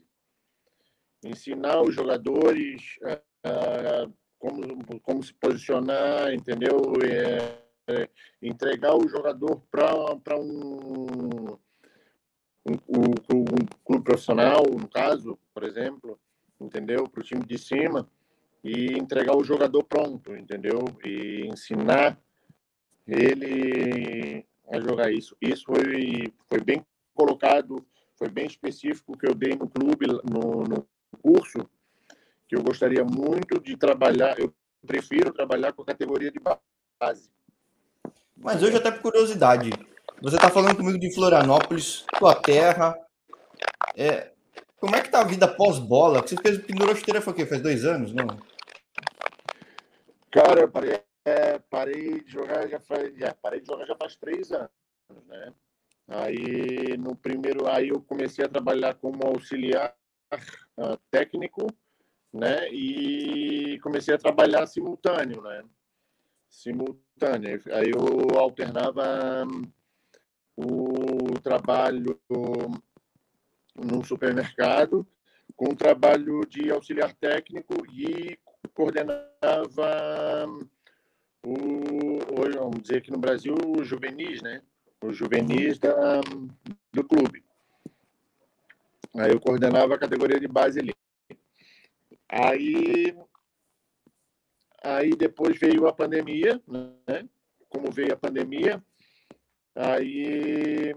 Ensinar os jogadores uh, como, como se posicionar, entendeu? É, é, entregar o jogador para um, um, um, um clube profissional, no caso, por exemplo, entendeu? Para o time de cima e entregar o jogador pronto, entendeu? E ensinar ele a jogar isso. Isso foi, foi bem colocado, foi bem específico que eu dei no clube, no, no curso, que eu gostaria muito de trabalhar, eu prefiro trabalhar com a categoria de base. Mas hoje, até por curiosidade, você está falando comigo de Florianópolis, tua terra. É, como é que tá a vida pós-bola? Você fez pendurou chuteira foi o quê? Faz dois anos, não? Cara, eu parei, é, parei de jogar já faz, já, parei de jogar já faz três anos, né? Aí no primeiro, aí eu comecei a trabalhar como auxiliar uh, técnico, né? E comecei a trabalhar simultâneo, né? Simultâneo. Aí eu alternava um, o trabalho no supermercado com o trabalho de auxiliar técnico e coordenava o, hoje, vamos dizer aqui no Brasil, o juvenis, né? O juvenis da, do clube. Aí eu coordenava a categoria de base ali. Aí, aí depois veio a pandemia, né? Como veio a pandemia, aí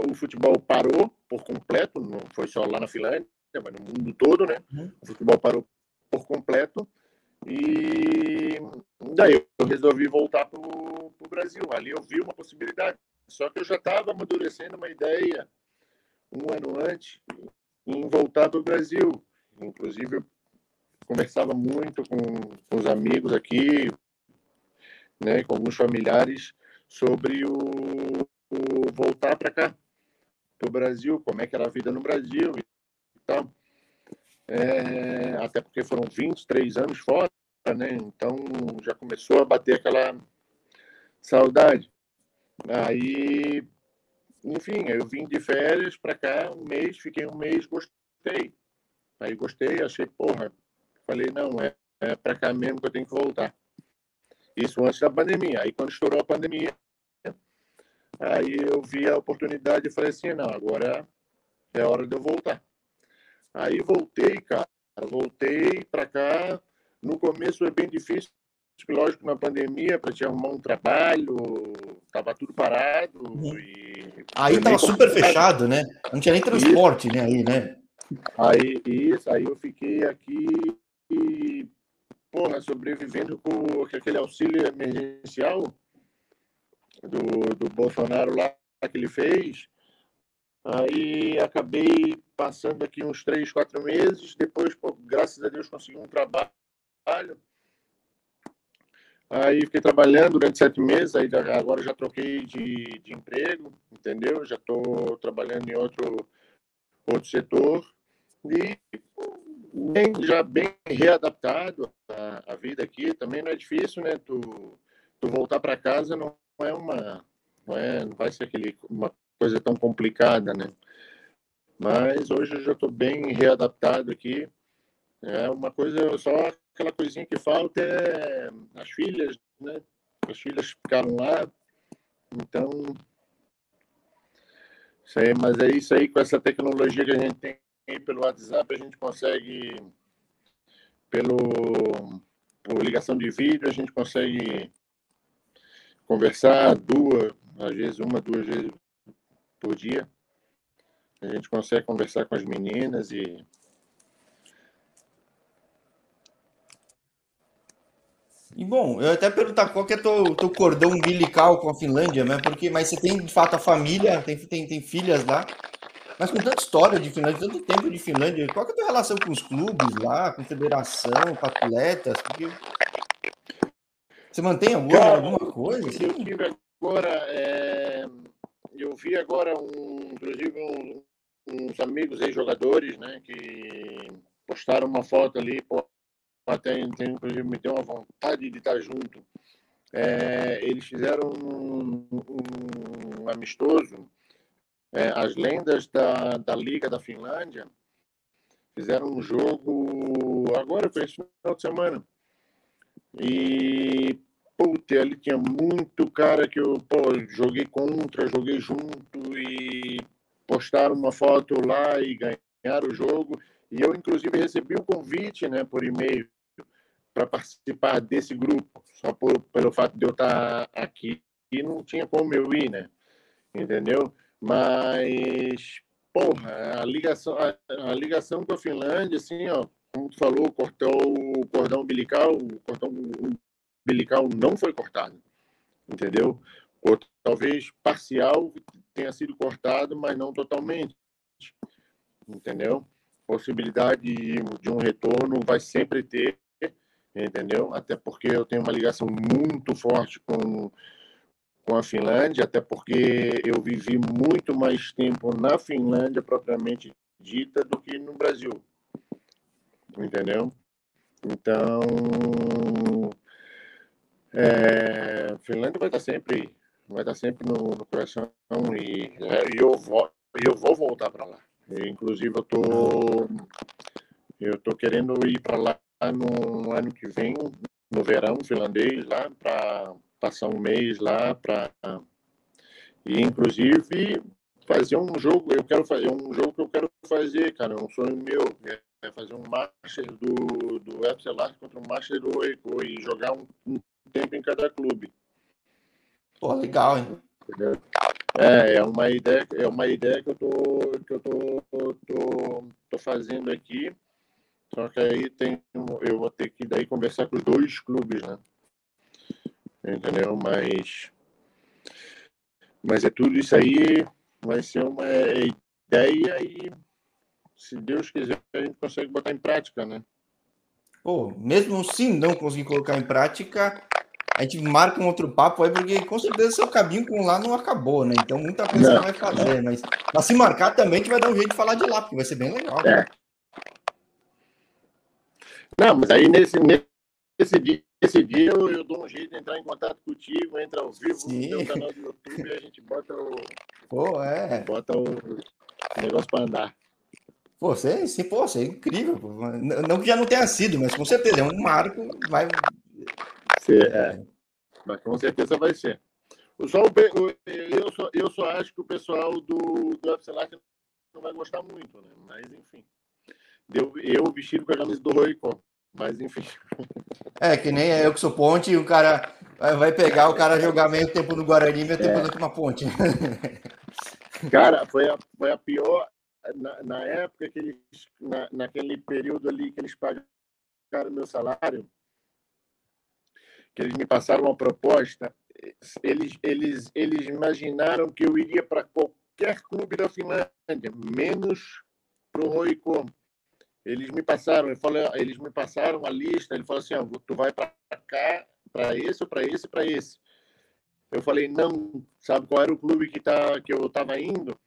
o futebol parou por completo, não foi só lá na Finlândia, mas no mundo todo, né? Uhum. O futebol parou por completo. E daí eu resolvi voltar para o Brasil. Ali eu vi uma possibilidade. Só que eu já estava amadurecendo uma ideia um ano antes em voltar para o Brasil. Inclusive, eu conversava muito com, com os amigos aqui, né, com alguns familiares, sobre o, o voltar para cá. Para o Brasil, como é que era a vida no Brasil e tal. É, até porque foram 23 anos fora, né? Então já começou a bater aquela saudade. Aí, enfim, eu vim de férias para cá um mês, fiquei um mês, gostei. Aí gostei, achei, porra, falei, não, é, é para cá mesmo que eu tenho que voltar. Isso antes da pandemia. Aí quando estourou a pandemia, aí eu vi a oportunidade e falei assim, não, agora é hora de eu voltar. Aí voltei, cara, voltei para cá. No começo foi bem difícil, lógico, na pandemia, para te arrumar um trabalho, tava tudo parado. Uhum. E aí tava super fechado, né? Não tinha nem transporte, isso. né? Aí, né? Aí, isso, aí eu fiquei aqui e porra, sobrevivendo com aquele auxílio emergencial do, do Bolsonaro lá que ele fez. Aí acabei passando aqui uns três, quatro meses. Depois, pô, graças a Deus, consegui um trabalho. Aí fiquei trabalhando durante sete meses. Aí agora já troquei de, de emprego, entendeu? Já estou trabalhando em outro, outro setor. E bem, já bem readaptado à, à, vida aqui. Também não é difícil, né? Tu, tu voltar para casa não é uma, não é, não vai ser aquele uma coisa tão complicada, né? Mas hoje eu já estou bem readaptado aqui. É uma coisa só aquela coisinha que falta é as filhas, né? As filhas ficaram lá, então isso mas é isso aí com essa tecnologia que a gente tem pelo WhatsApp, a gente consegue, pelo, por ligação de vídeo, a gente consegue conversar duas, às vezes uma, duas vezes por dia. A gente consegue conversar com as meninas e E bom, eu até perguntar qual que é teu, teu cordão umbilical com a Finlândia, né? Porque, mas você tem de fato a família, tem, tem, tem filhas lá. Mas com tanta história de Finlândia, tanto tempo de Finlândia, qual é a tua relação com os clubes lá, com federação, com atletas? Porque você mantém alguma, Cara, alguma coisa? Assim? Eu tive agora, é... eu vi agora um, inclusive um, uns amigos aí jogadores, né, que postaram uma foto ali, pô, até inclusive me deu uma vontade de estar junto. É, eles fizeram um, um, um amistoso é, as lendas da, da Liga da Finlândia fizeram um jogo agora, foi esse final de semana. E, putz, ali tinha muito cara que eu pô, joguei contra, joguei junto e postaram uma foto lá e ganharam o jogo. E eu, inclusive, recebi o um convite né, por e-mail para participar desse grupo, só por, pelo fato de eu estar aqui. E não tinha como eu ir, né? Entendeu? Mas, porra, a ligação, a, a, ligação com a Finlândia, assim, ó, como tu falou, cortou o cordão umbilical, o cordão umbilical não foi cortado, entendeu? Ou talvez parcial tenha sido cortado, mas não totalmente, entendeu? Possibilidade de um retorno vai sempre ter, entendeu? Até porque eu tenho uma ligação muito forte com com a Finlândia, até porque eu vivi muito mais tempo na Finlândia propriamente dita do que no Brasil. Entendeu? Então, é, Finlândia vai estar sempre, vai estar sempre no, no coração e, é, eu vou, eu vou voltar para lá. inclusive, eu tô, eu tô querendo ir para lá no ano que vem, no verão finlandês, lá para passar um mês lá para e inclusive fazer um jogo eu quero fazer um jogo que eu quero fazer cara é um sonho meu é fazer um master do do FC contra um master do Oiko e jogar um, um, tempo em cada clube. Pô, legal hein? É, é uma ideia é uma ideia que eu tô que eu tô, tô, tô fazendo aqui. Só que aí tem eu vou ter que daí conversar com os dois clubes né? Entendeu? Mas, mas é tudo isso aí, vai ser uma ideia e, se Deus quiser, a gente consegue botar em prática, né? Pô, mesmo sim não conseguir colocar em prática, a gente marca um outro papo aí, porque com certeza seu caminho com lá não acabou, né? Então muita coisa não, vai fazer, mas, mas se marcar também, a gente vai dar um jeito de falar de lá, porque vai ser bem legal. Né? É. Não, mas aí nesse, nesse dia, esse dia eu, eu, dou um jeito de entrar em contato contigo, entra ao vivo Sim. no teu canal do YouTube e a gente bota o. Pô, é. Bota o negócio para andar. Pô, você, sim, pô, você é incrível. Pô. Não que já não tenha sido, mas com certeza é um marco. Vai. Ser, é. Mas com certeza vai ser. Só o, eu, só, eu só acho que o pessoal do, do Epsilon não vai gostar muito, né? Mas enfim. Eu, eu vestido com a camisa do Roicó. Mas enfim. É, que nem eu que sou ponte e o cara vai pegar o cara jogar meio tempo no Guarani e meio tempo é. na ponte. Cara, foi a, foi a pior. Na, na época que eles. Na, naquele período ali que eles pagaram meu salário, que eles me passaram uma proposta, eles, eles, eles imaginaram que eu iria para qualquer clube da Finlândia, menos para o Roicom. Eles me passaram, eles me passaram a lista, ele falou assim, tu vai para cá, para esse, para esse, para esse. Eu falei, não, sabe qual era o clube que, tá, que eu estava indo?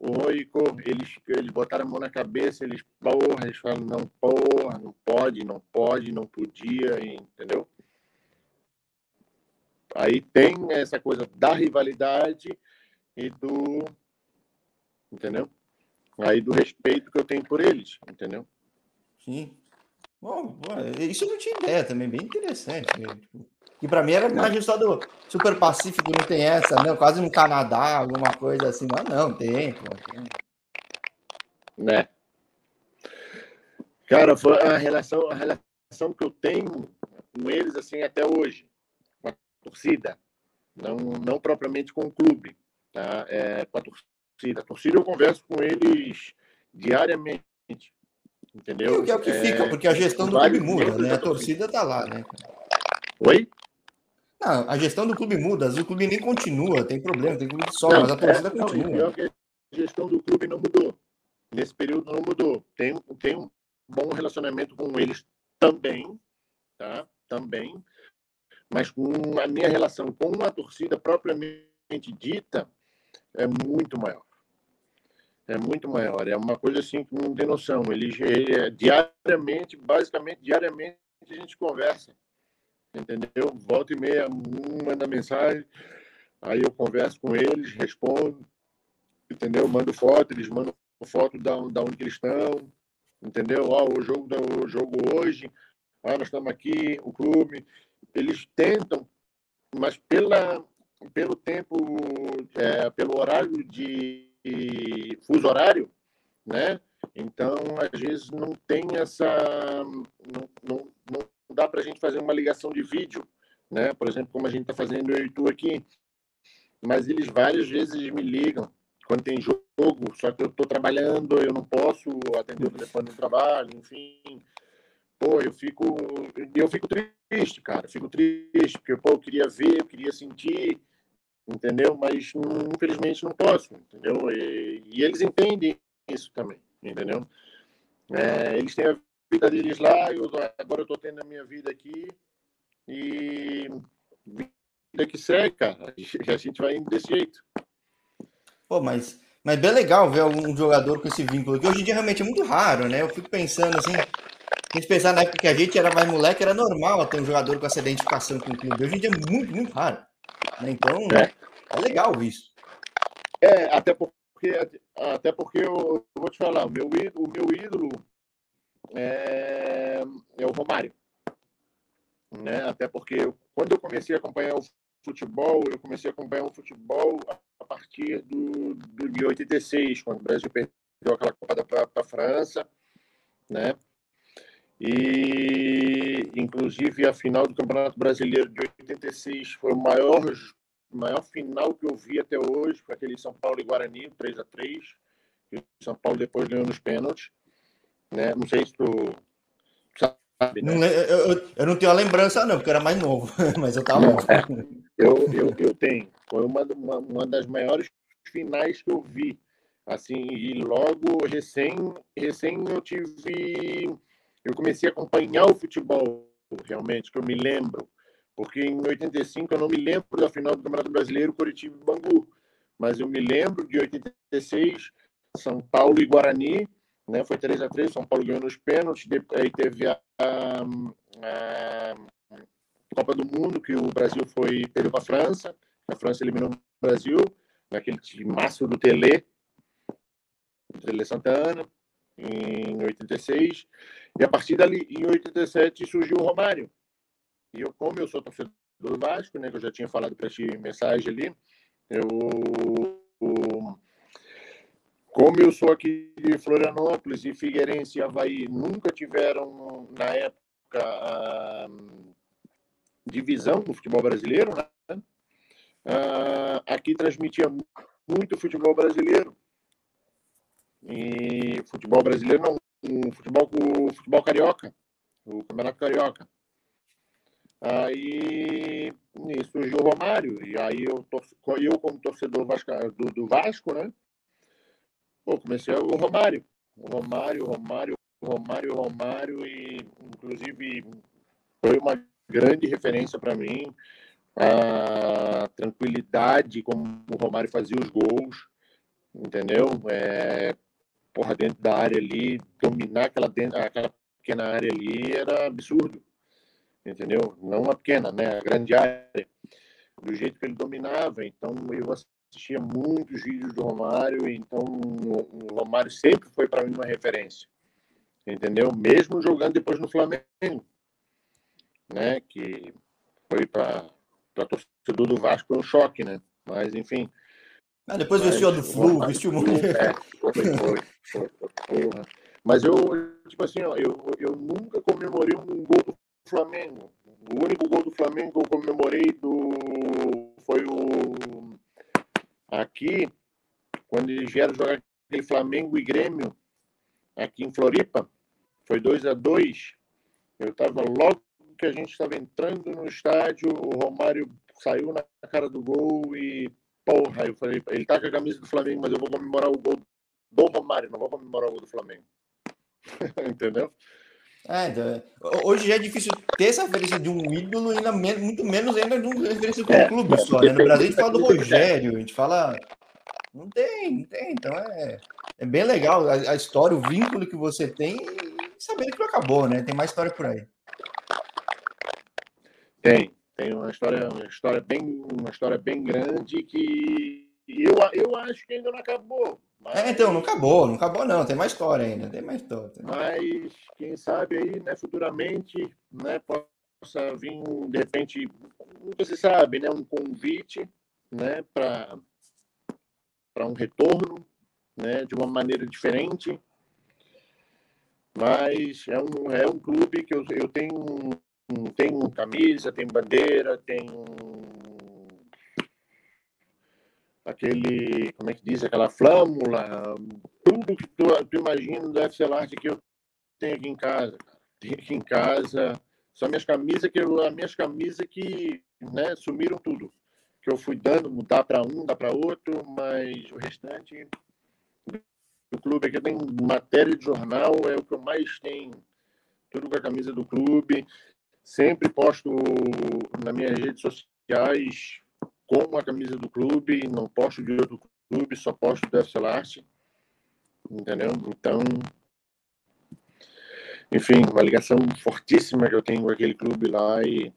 O Roico, eles, eles botaram a mão na cabeça, eles, porra, eles falam, não, porra, não pode, não pode, não podia, entendeu? Aí tem essa coisa da rivalidade e do. Entendeu? aí do respeito que eu tenho por eles, entendeu? Sim. Bom, isso eu não tinha ideia também, bem interessante. Tipo, e para mim era mais só do Super Pacífico, não tem essa, não, quase no Canadá, alguma coisa assim, mas não, tem, pô. Tem. Né? Cara, foi a relação, a relação que eu tenho com eles, assim, até hoje, torcida, não, não propriamente com o clube, tá? É, com a torcida torcida. A torcida eu converso com eles diariamente. Entendeu? E o que é o que é, fica, porque a gestão do clube muda, né? A torcida está lá, né? Oi? Não, a gestão do clube muda, às vezes o clube nem continua, tem problema, tem clube que sobe, mas a torcida é, continua. A gestão do clube não mudou. Nesse período não mudou. Tem, tem um bom relacionamento com eles também, tá? Também. Mas a minha relação com a torcida propriamente dita é muito maior é muito maior. É uma coisa assim que não tem noção. Eles é, diariamente, basicamente diariamente, a gente conversa. Entendeu? Volta e meia, um manda mensagem, aí eu converso com eles, respondo, entendeu? Mando foto, eles mandam foto da, da onde eles estão, entendeu? Ó, o jogo, o jogo hoje, ah, nós estamos aqui, o clube. Eles tentam, mas pela, pelo tempo, é, pelo horário de fuso horário, né? Então, às vezes, não tem essa. Não, não, não dá para a gente fazer uma ligação de vídeo, né? Por exemplo, como a gente está fazendo eu e tu aqui. Mas eles várias vezes me ligam quando tem jogo, só que eu estou trabalhando, eu não posso atender o telefone no trabalho, enfim. Pô, eu fico, eu fico triste, cara, fico triste, porque pô, eu queria ver, eu queria sentir, entendeu? Mas infelizmente não posso, entendeu? E, e eles entendem isso também, entendeu? É, eles têm a vida deles lá, eu, agora eu estou tendo a minha vida aqui e vida que segue, cara. A gente vai indo desse jeito. Pô, mas, mas bem legal ver um jogador com esse vínculo, que hoje em dia realmente é muito raro, né? Eu fico pensando assim, a gente pensar na época que a gente era mais moleque, era normal ter um jogador com essa identificação com o clube. Hoje em dia é muito, muito raro. Né? Então, é. é legal isso. É, até porque, até porque eu, eu vou te falar, o meu, o meu ídolo é, é o Romário. Né? Até porque eu, quando eu comecei a acompanhar o futebol, eu comecei a acompanhar o futebol a partir do, do de 86, quando o Brasil perdeu aquela Copa para a França, né? E, inclusive, a final do Campeonato Brasileiro de 86 foi o maior, maior final que eu vi até hoje, foi aquele São Paulo e Guarani, 3 a 3 e São Paulo depois ganhou nos pênaltis. Né? Não sei se tu sabe. Né? Não, eu, eu, não tenho a lembrança, não, porque era mais novo, mas eu estava. É, eu, eu, eu tenho. Foi uma, uma, uma das maiores finais que eu vi. Assim, e logo, recém, recém eu tive eu comecei a acompanhar o futebol, realmente, que eu me lembro, porque em 85 eu não me lembro da final do Campeonato Brasileiro Curitiba e Bangu, mas eu me lembro de 86 São Paulo e Guarani, né? Foi 3 a 3 São Paulo ganhou nos pênaltis, aí teve a, a, a Copa do Mundo que o Brasil foi perdeu para a França, a França eliminou o Brasil naquele máximo do Tele, Tele Santana em 86 e a partir dali em 87 surgiu o Romário e eu, como eu sou torcedor do Vasco, né, que eu já tinha falado para ti mensagem ali, eu, como eu sou aqui de Florianópolis e Figueirense e Havaí nunca tiveram, na época, divisão do futebol brasileiro, né? aqui transmitia muito futebol brasileiro. E futebol brasileiro não, o futebol, o futebol carioca, o campeonato carioca. Aí surgiu o Romário, e aí eu, eu como torcedor Vasco, do, do, Vasco, né? Pô, comecei o Romário. O Romário, Romário, Romário, Romário, e inclusive foi uma grande referência para mim. A tranquilidade como o Romário fazia os gols, entendeu? É, porra, dentro da área ali, dominar aquela, dentro, aquela pequena área ali era absurdo entendeu? Não uma pequena, né? A grande área, do jeito que ele dominava. Então, eu assistia muitos vídeos do Romário, então o Romário sempre foi para mim uma referência, entendeu? Mesmo jogando depois no Flamengo, né? Que foi para a torcedor do Vasco um choque, né? Mas, enfim. Ah, depois vestiu do Flu, vestiu muito. É, foi, foi, foi, Mas eu, tipo assim, ó, eu, eu nunca comemorei um gol do Flamengo. O único gol do Flamengo que eu comemorei do... foi o. Aqui, quando eles vieram jogar aquele Flamengo e Grêmio, aqui em Floripa, foi 2 a 2 Eu estava logo que a gente estava entrando no estádio, o Romário saiu na cara do gol e, porra, eu falei, ele tá com a camisa do Flamengo, mas eu vou comemorar o gol do Romário, não vou comemorar o gol do Flamengo. Entendeu? É, então, hoje já é difícil ter essa referência de um ídolo, ainda menos, muito menos ainda de uma referência de um é, clube só. Né? No Brasil a gente fala do Rogério, a gente fala. Não tem, não tem. Então é, é bem legal a, a história, o vínculo que você tem e sabendo que não acabou, né? Tem mais história por aí. Tem, tem uma história, uma história bem, uma história bem grande que eu, eu acho que ainda não acabou. Mas... É, então, não acabou, não acabou não, tem mais história ainda, tem mais história. Mas quem sabe aí, né, futuramente, né, possa vir, de repente, nunca se sabe, né, um convite, né, para para um retorno, né, de uma maneira diferente. Mas é um, é um clube que eu, eu tenho, tenho camisa, tenho bandeira, tenho aquele, como é que diz, aquela flâmula, tudo que tu, tu imagina do FC Larte que eu tenho aqui em casa. Tenho aqui em casa, são minhas camisas que eu, as minhas camisas que né, sumiram tudo. Que eu fui dando, mudar para um, dá para outro, mas o restante do clube aqui tem matéria de jornal, é o que eu mais tenho. Tudo com a camisa do clube. Sempre posto nas minhas redes sociais com a camisa do clube, não posto de outro clube, só posto do FC Larte. Entendeu? Então, enfim, uma ligação fortíssima que eu tenho com aquele clube lá e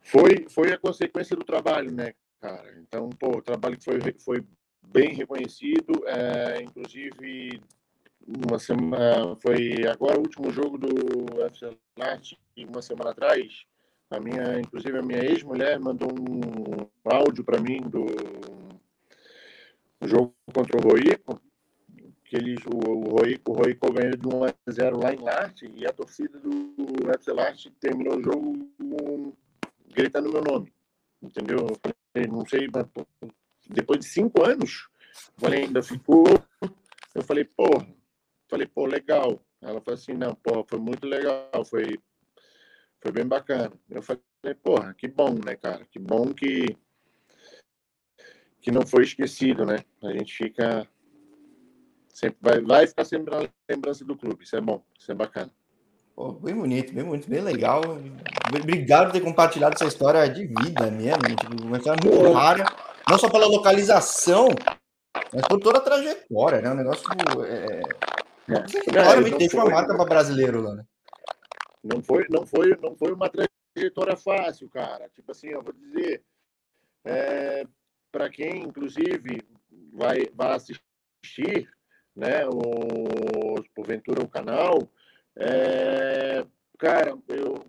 foi, foi a consequência do trabalho, né, cara? Então, pô, o trabalho foi, foi bem reconhecido, é, inclusive uma semana, foi agora o último jogo do FC Larte, uma semana atrás, a minha, inclusive a minha ex-mulher mandou um áudio para mim do jogo contra o Roico, que eles, o, Roico, o Roico ganhou de 1 a 0 lá em Larte e a torcida do FC Larte terminou o jogo um, gritando meu nome. Entendeu? Eu não sei, depois de cinco anos, falei, ainda ficou. Eu falei, pô, falei, pô, legal. Ela falou assim, não, pô, foi muito legal, foi foi bem bacana. Eu falei, porra, que bom, né, cara? Que bom que que não foi esquecido, né? A gente fica sempre vai, vai ficar sempre na lembrança do clube. Isso é bom, isso é bacana. Pô, bem bonito, bem bonito, bem legal. Obrigado por ter compartilhado essa história de vida mesmo. Tipo, uma história muito rara. Não só pela localização, mas por toda a trajetória, né? Um negócio. É... É. Claramente deixa uma marca para brasileiro lá, né? Não foi, não, foi, não foi uma trajetória fácil, cara. Tipo assim, eu vou dizer. É, para quem, inclusive, vai, vai assistir, né, o, porventura o canal, é, cara, eu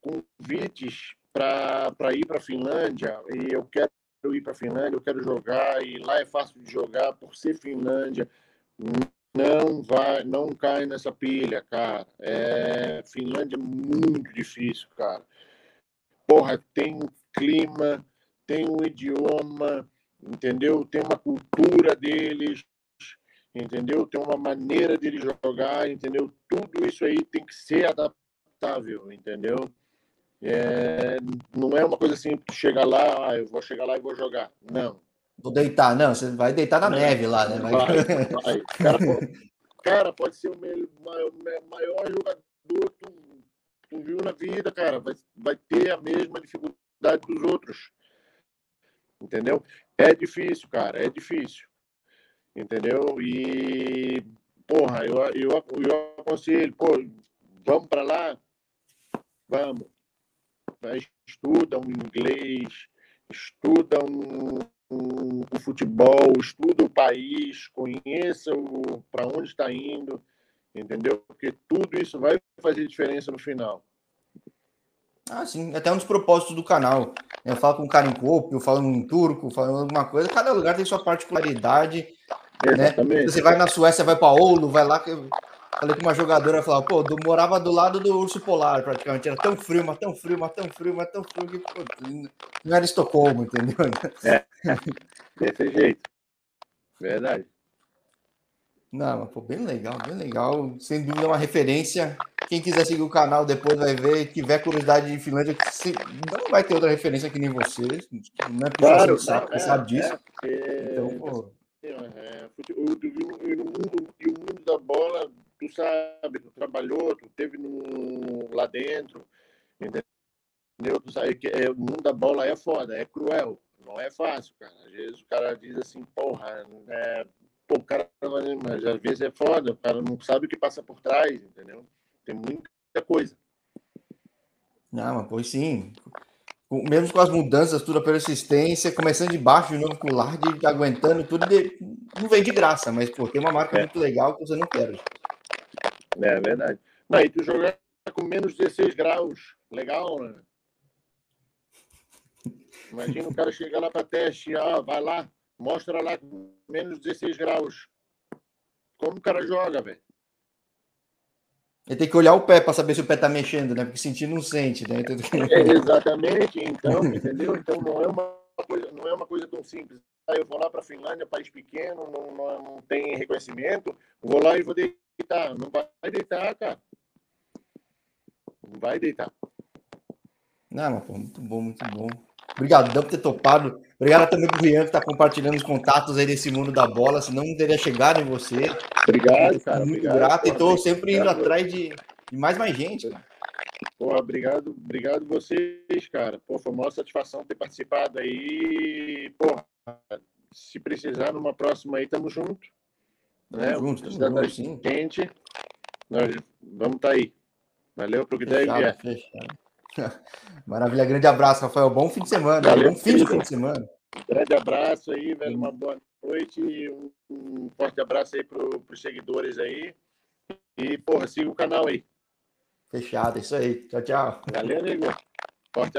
convites para ir para a Finlândia e eu quero ir para a Finlândia, eu quero jogar e lá é fácil de jogar por ser Finlândia. Não vai, não cai nessa pilha, cara. É, Finlândia é muito difícil, cara. Porra, tem clima, tem um idioma, entendeu? Tem uma cultura deles, entendeu? Tem uma maneira de jogar, entendeu? Tudo isso aí tem que ser adaptável, entendeu? É, não é uma coisa assim, tu chega lá, ah, eu vou chegar lá e vou jogar. Não. Vou deitar, não, você vai deitar na não, neve lá, né? Vai, vai. Cara, pode, cara, pode ser o maior, maior jogador que tu, tu, viu na vida, cara. Vai, vai ter a mesma dificuldade dos outros. Entendeu? É difícil, cara, é difícil. Entendeu? E, porra, eu, eu, eu aconselho, pô, vamos para lá? Vamos. Estuda um inglês, estuda um, um, um futebol, estuda o país, conheça para onde está indo, entendeu? Porque tudo isso vai fazer diferença no final. Ah, sim, até um dos propósitos do canal. Eu falo com um cara em corpo, eu falo em turco, falando alguma coisa. Cada lugar tem sua particularidade. Né? Você vai na Suécia, vai para Oulu, vai lá. Falei com uma jogadora, falava, pô, eu morava do lado do urso polar, praticamente. Era tão frio, mas tão frio, mas tão frio, mas tão frio que pô, não era Estocolmo, entendeu? É, desse jeito. Verdade. Não, mas pô, bem legal, bem legal. Sem dúvida, uma referência quem quiser seguir o canal depois vai ver. Tiver curiosidade de Finlândia, não vai ter outra referência que nem você. Não é claro, você sabe, é, sabe disso. É, então, pô. É, o, mundo, e o mundo da bola, tu sabe, tu trabalhou, tu teve no, lá dentro, entendeu? Tu sabe que é, o mundo da bola é foda, é cruel, não é fácil, cara. Às vezes o cara diz assim, porra, é, pô, o cara, mas às vezes é foda, o cara não sabe o que passa por trás, entendeu? Tem muita coisa. Não, mas pois sim. Mesmo com as mudanças, tudo a persistência, começando de baixo de novo com o Lard, aguentando tudo, de... não vem de graça, mas pô, tem uma marca é. muito legal que você não perde. É verdade. Não, e tu jogar com menos 16 graus, legal, né? Imagina o cara chegar lá para teste, ah, vai lá, mostra lá com menos 16 graus. Como o cara joga, velho? Ele tem que olhar o pé para saber se o pé está mexendo, né? Porque sentir não sente, né? É, exatamente, então, entendeu? Então não é uma coisa, não é uma coisa tão simples. Ah, eu vou lá para a Finlândia, país pequeno, não, não, não, tem reconhecimento, vou lá e vou deitar. Não vai deitar, cara. Não vai deitar. Não, pô, muito bom, muito bom. Obrigadão por ter topado. Obrigado também pro Rian que está compartilhando os contatos aí desse mundo da bola, senão não teria chegado em você. Obrigado, cara. Muito obrigado, grato e estou sempre indo atrás de, de, mais mais gente, cara. Pô, obrigado, obrigado vocês, cara. Pô, foi uma satisfação ter participado aí. Pô, se precisar numa próxima aí, tamo junto. Né? Junto, tamo junto, sim. Gente, nós vamos estar tá aí. Valeu pro que der e vier. Maravilha, grande abraço, Rafael. Bom fim de semana. Valeu, bom fim de, fim de semana. Grande abraço aí, velho. Uma boa noite e um, um forte abraço aí para os seguidores aí. E, porra, siga o canal aí. Fechado, é isso aí. Tchau, tchau. Valeu, amigo. Forte abraço.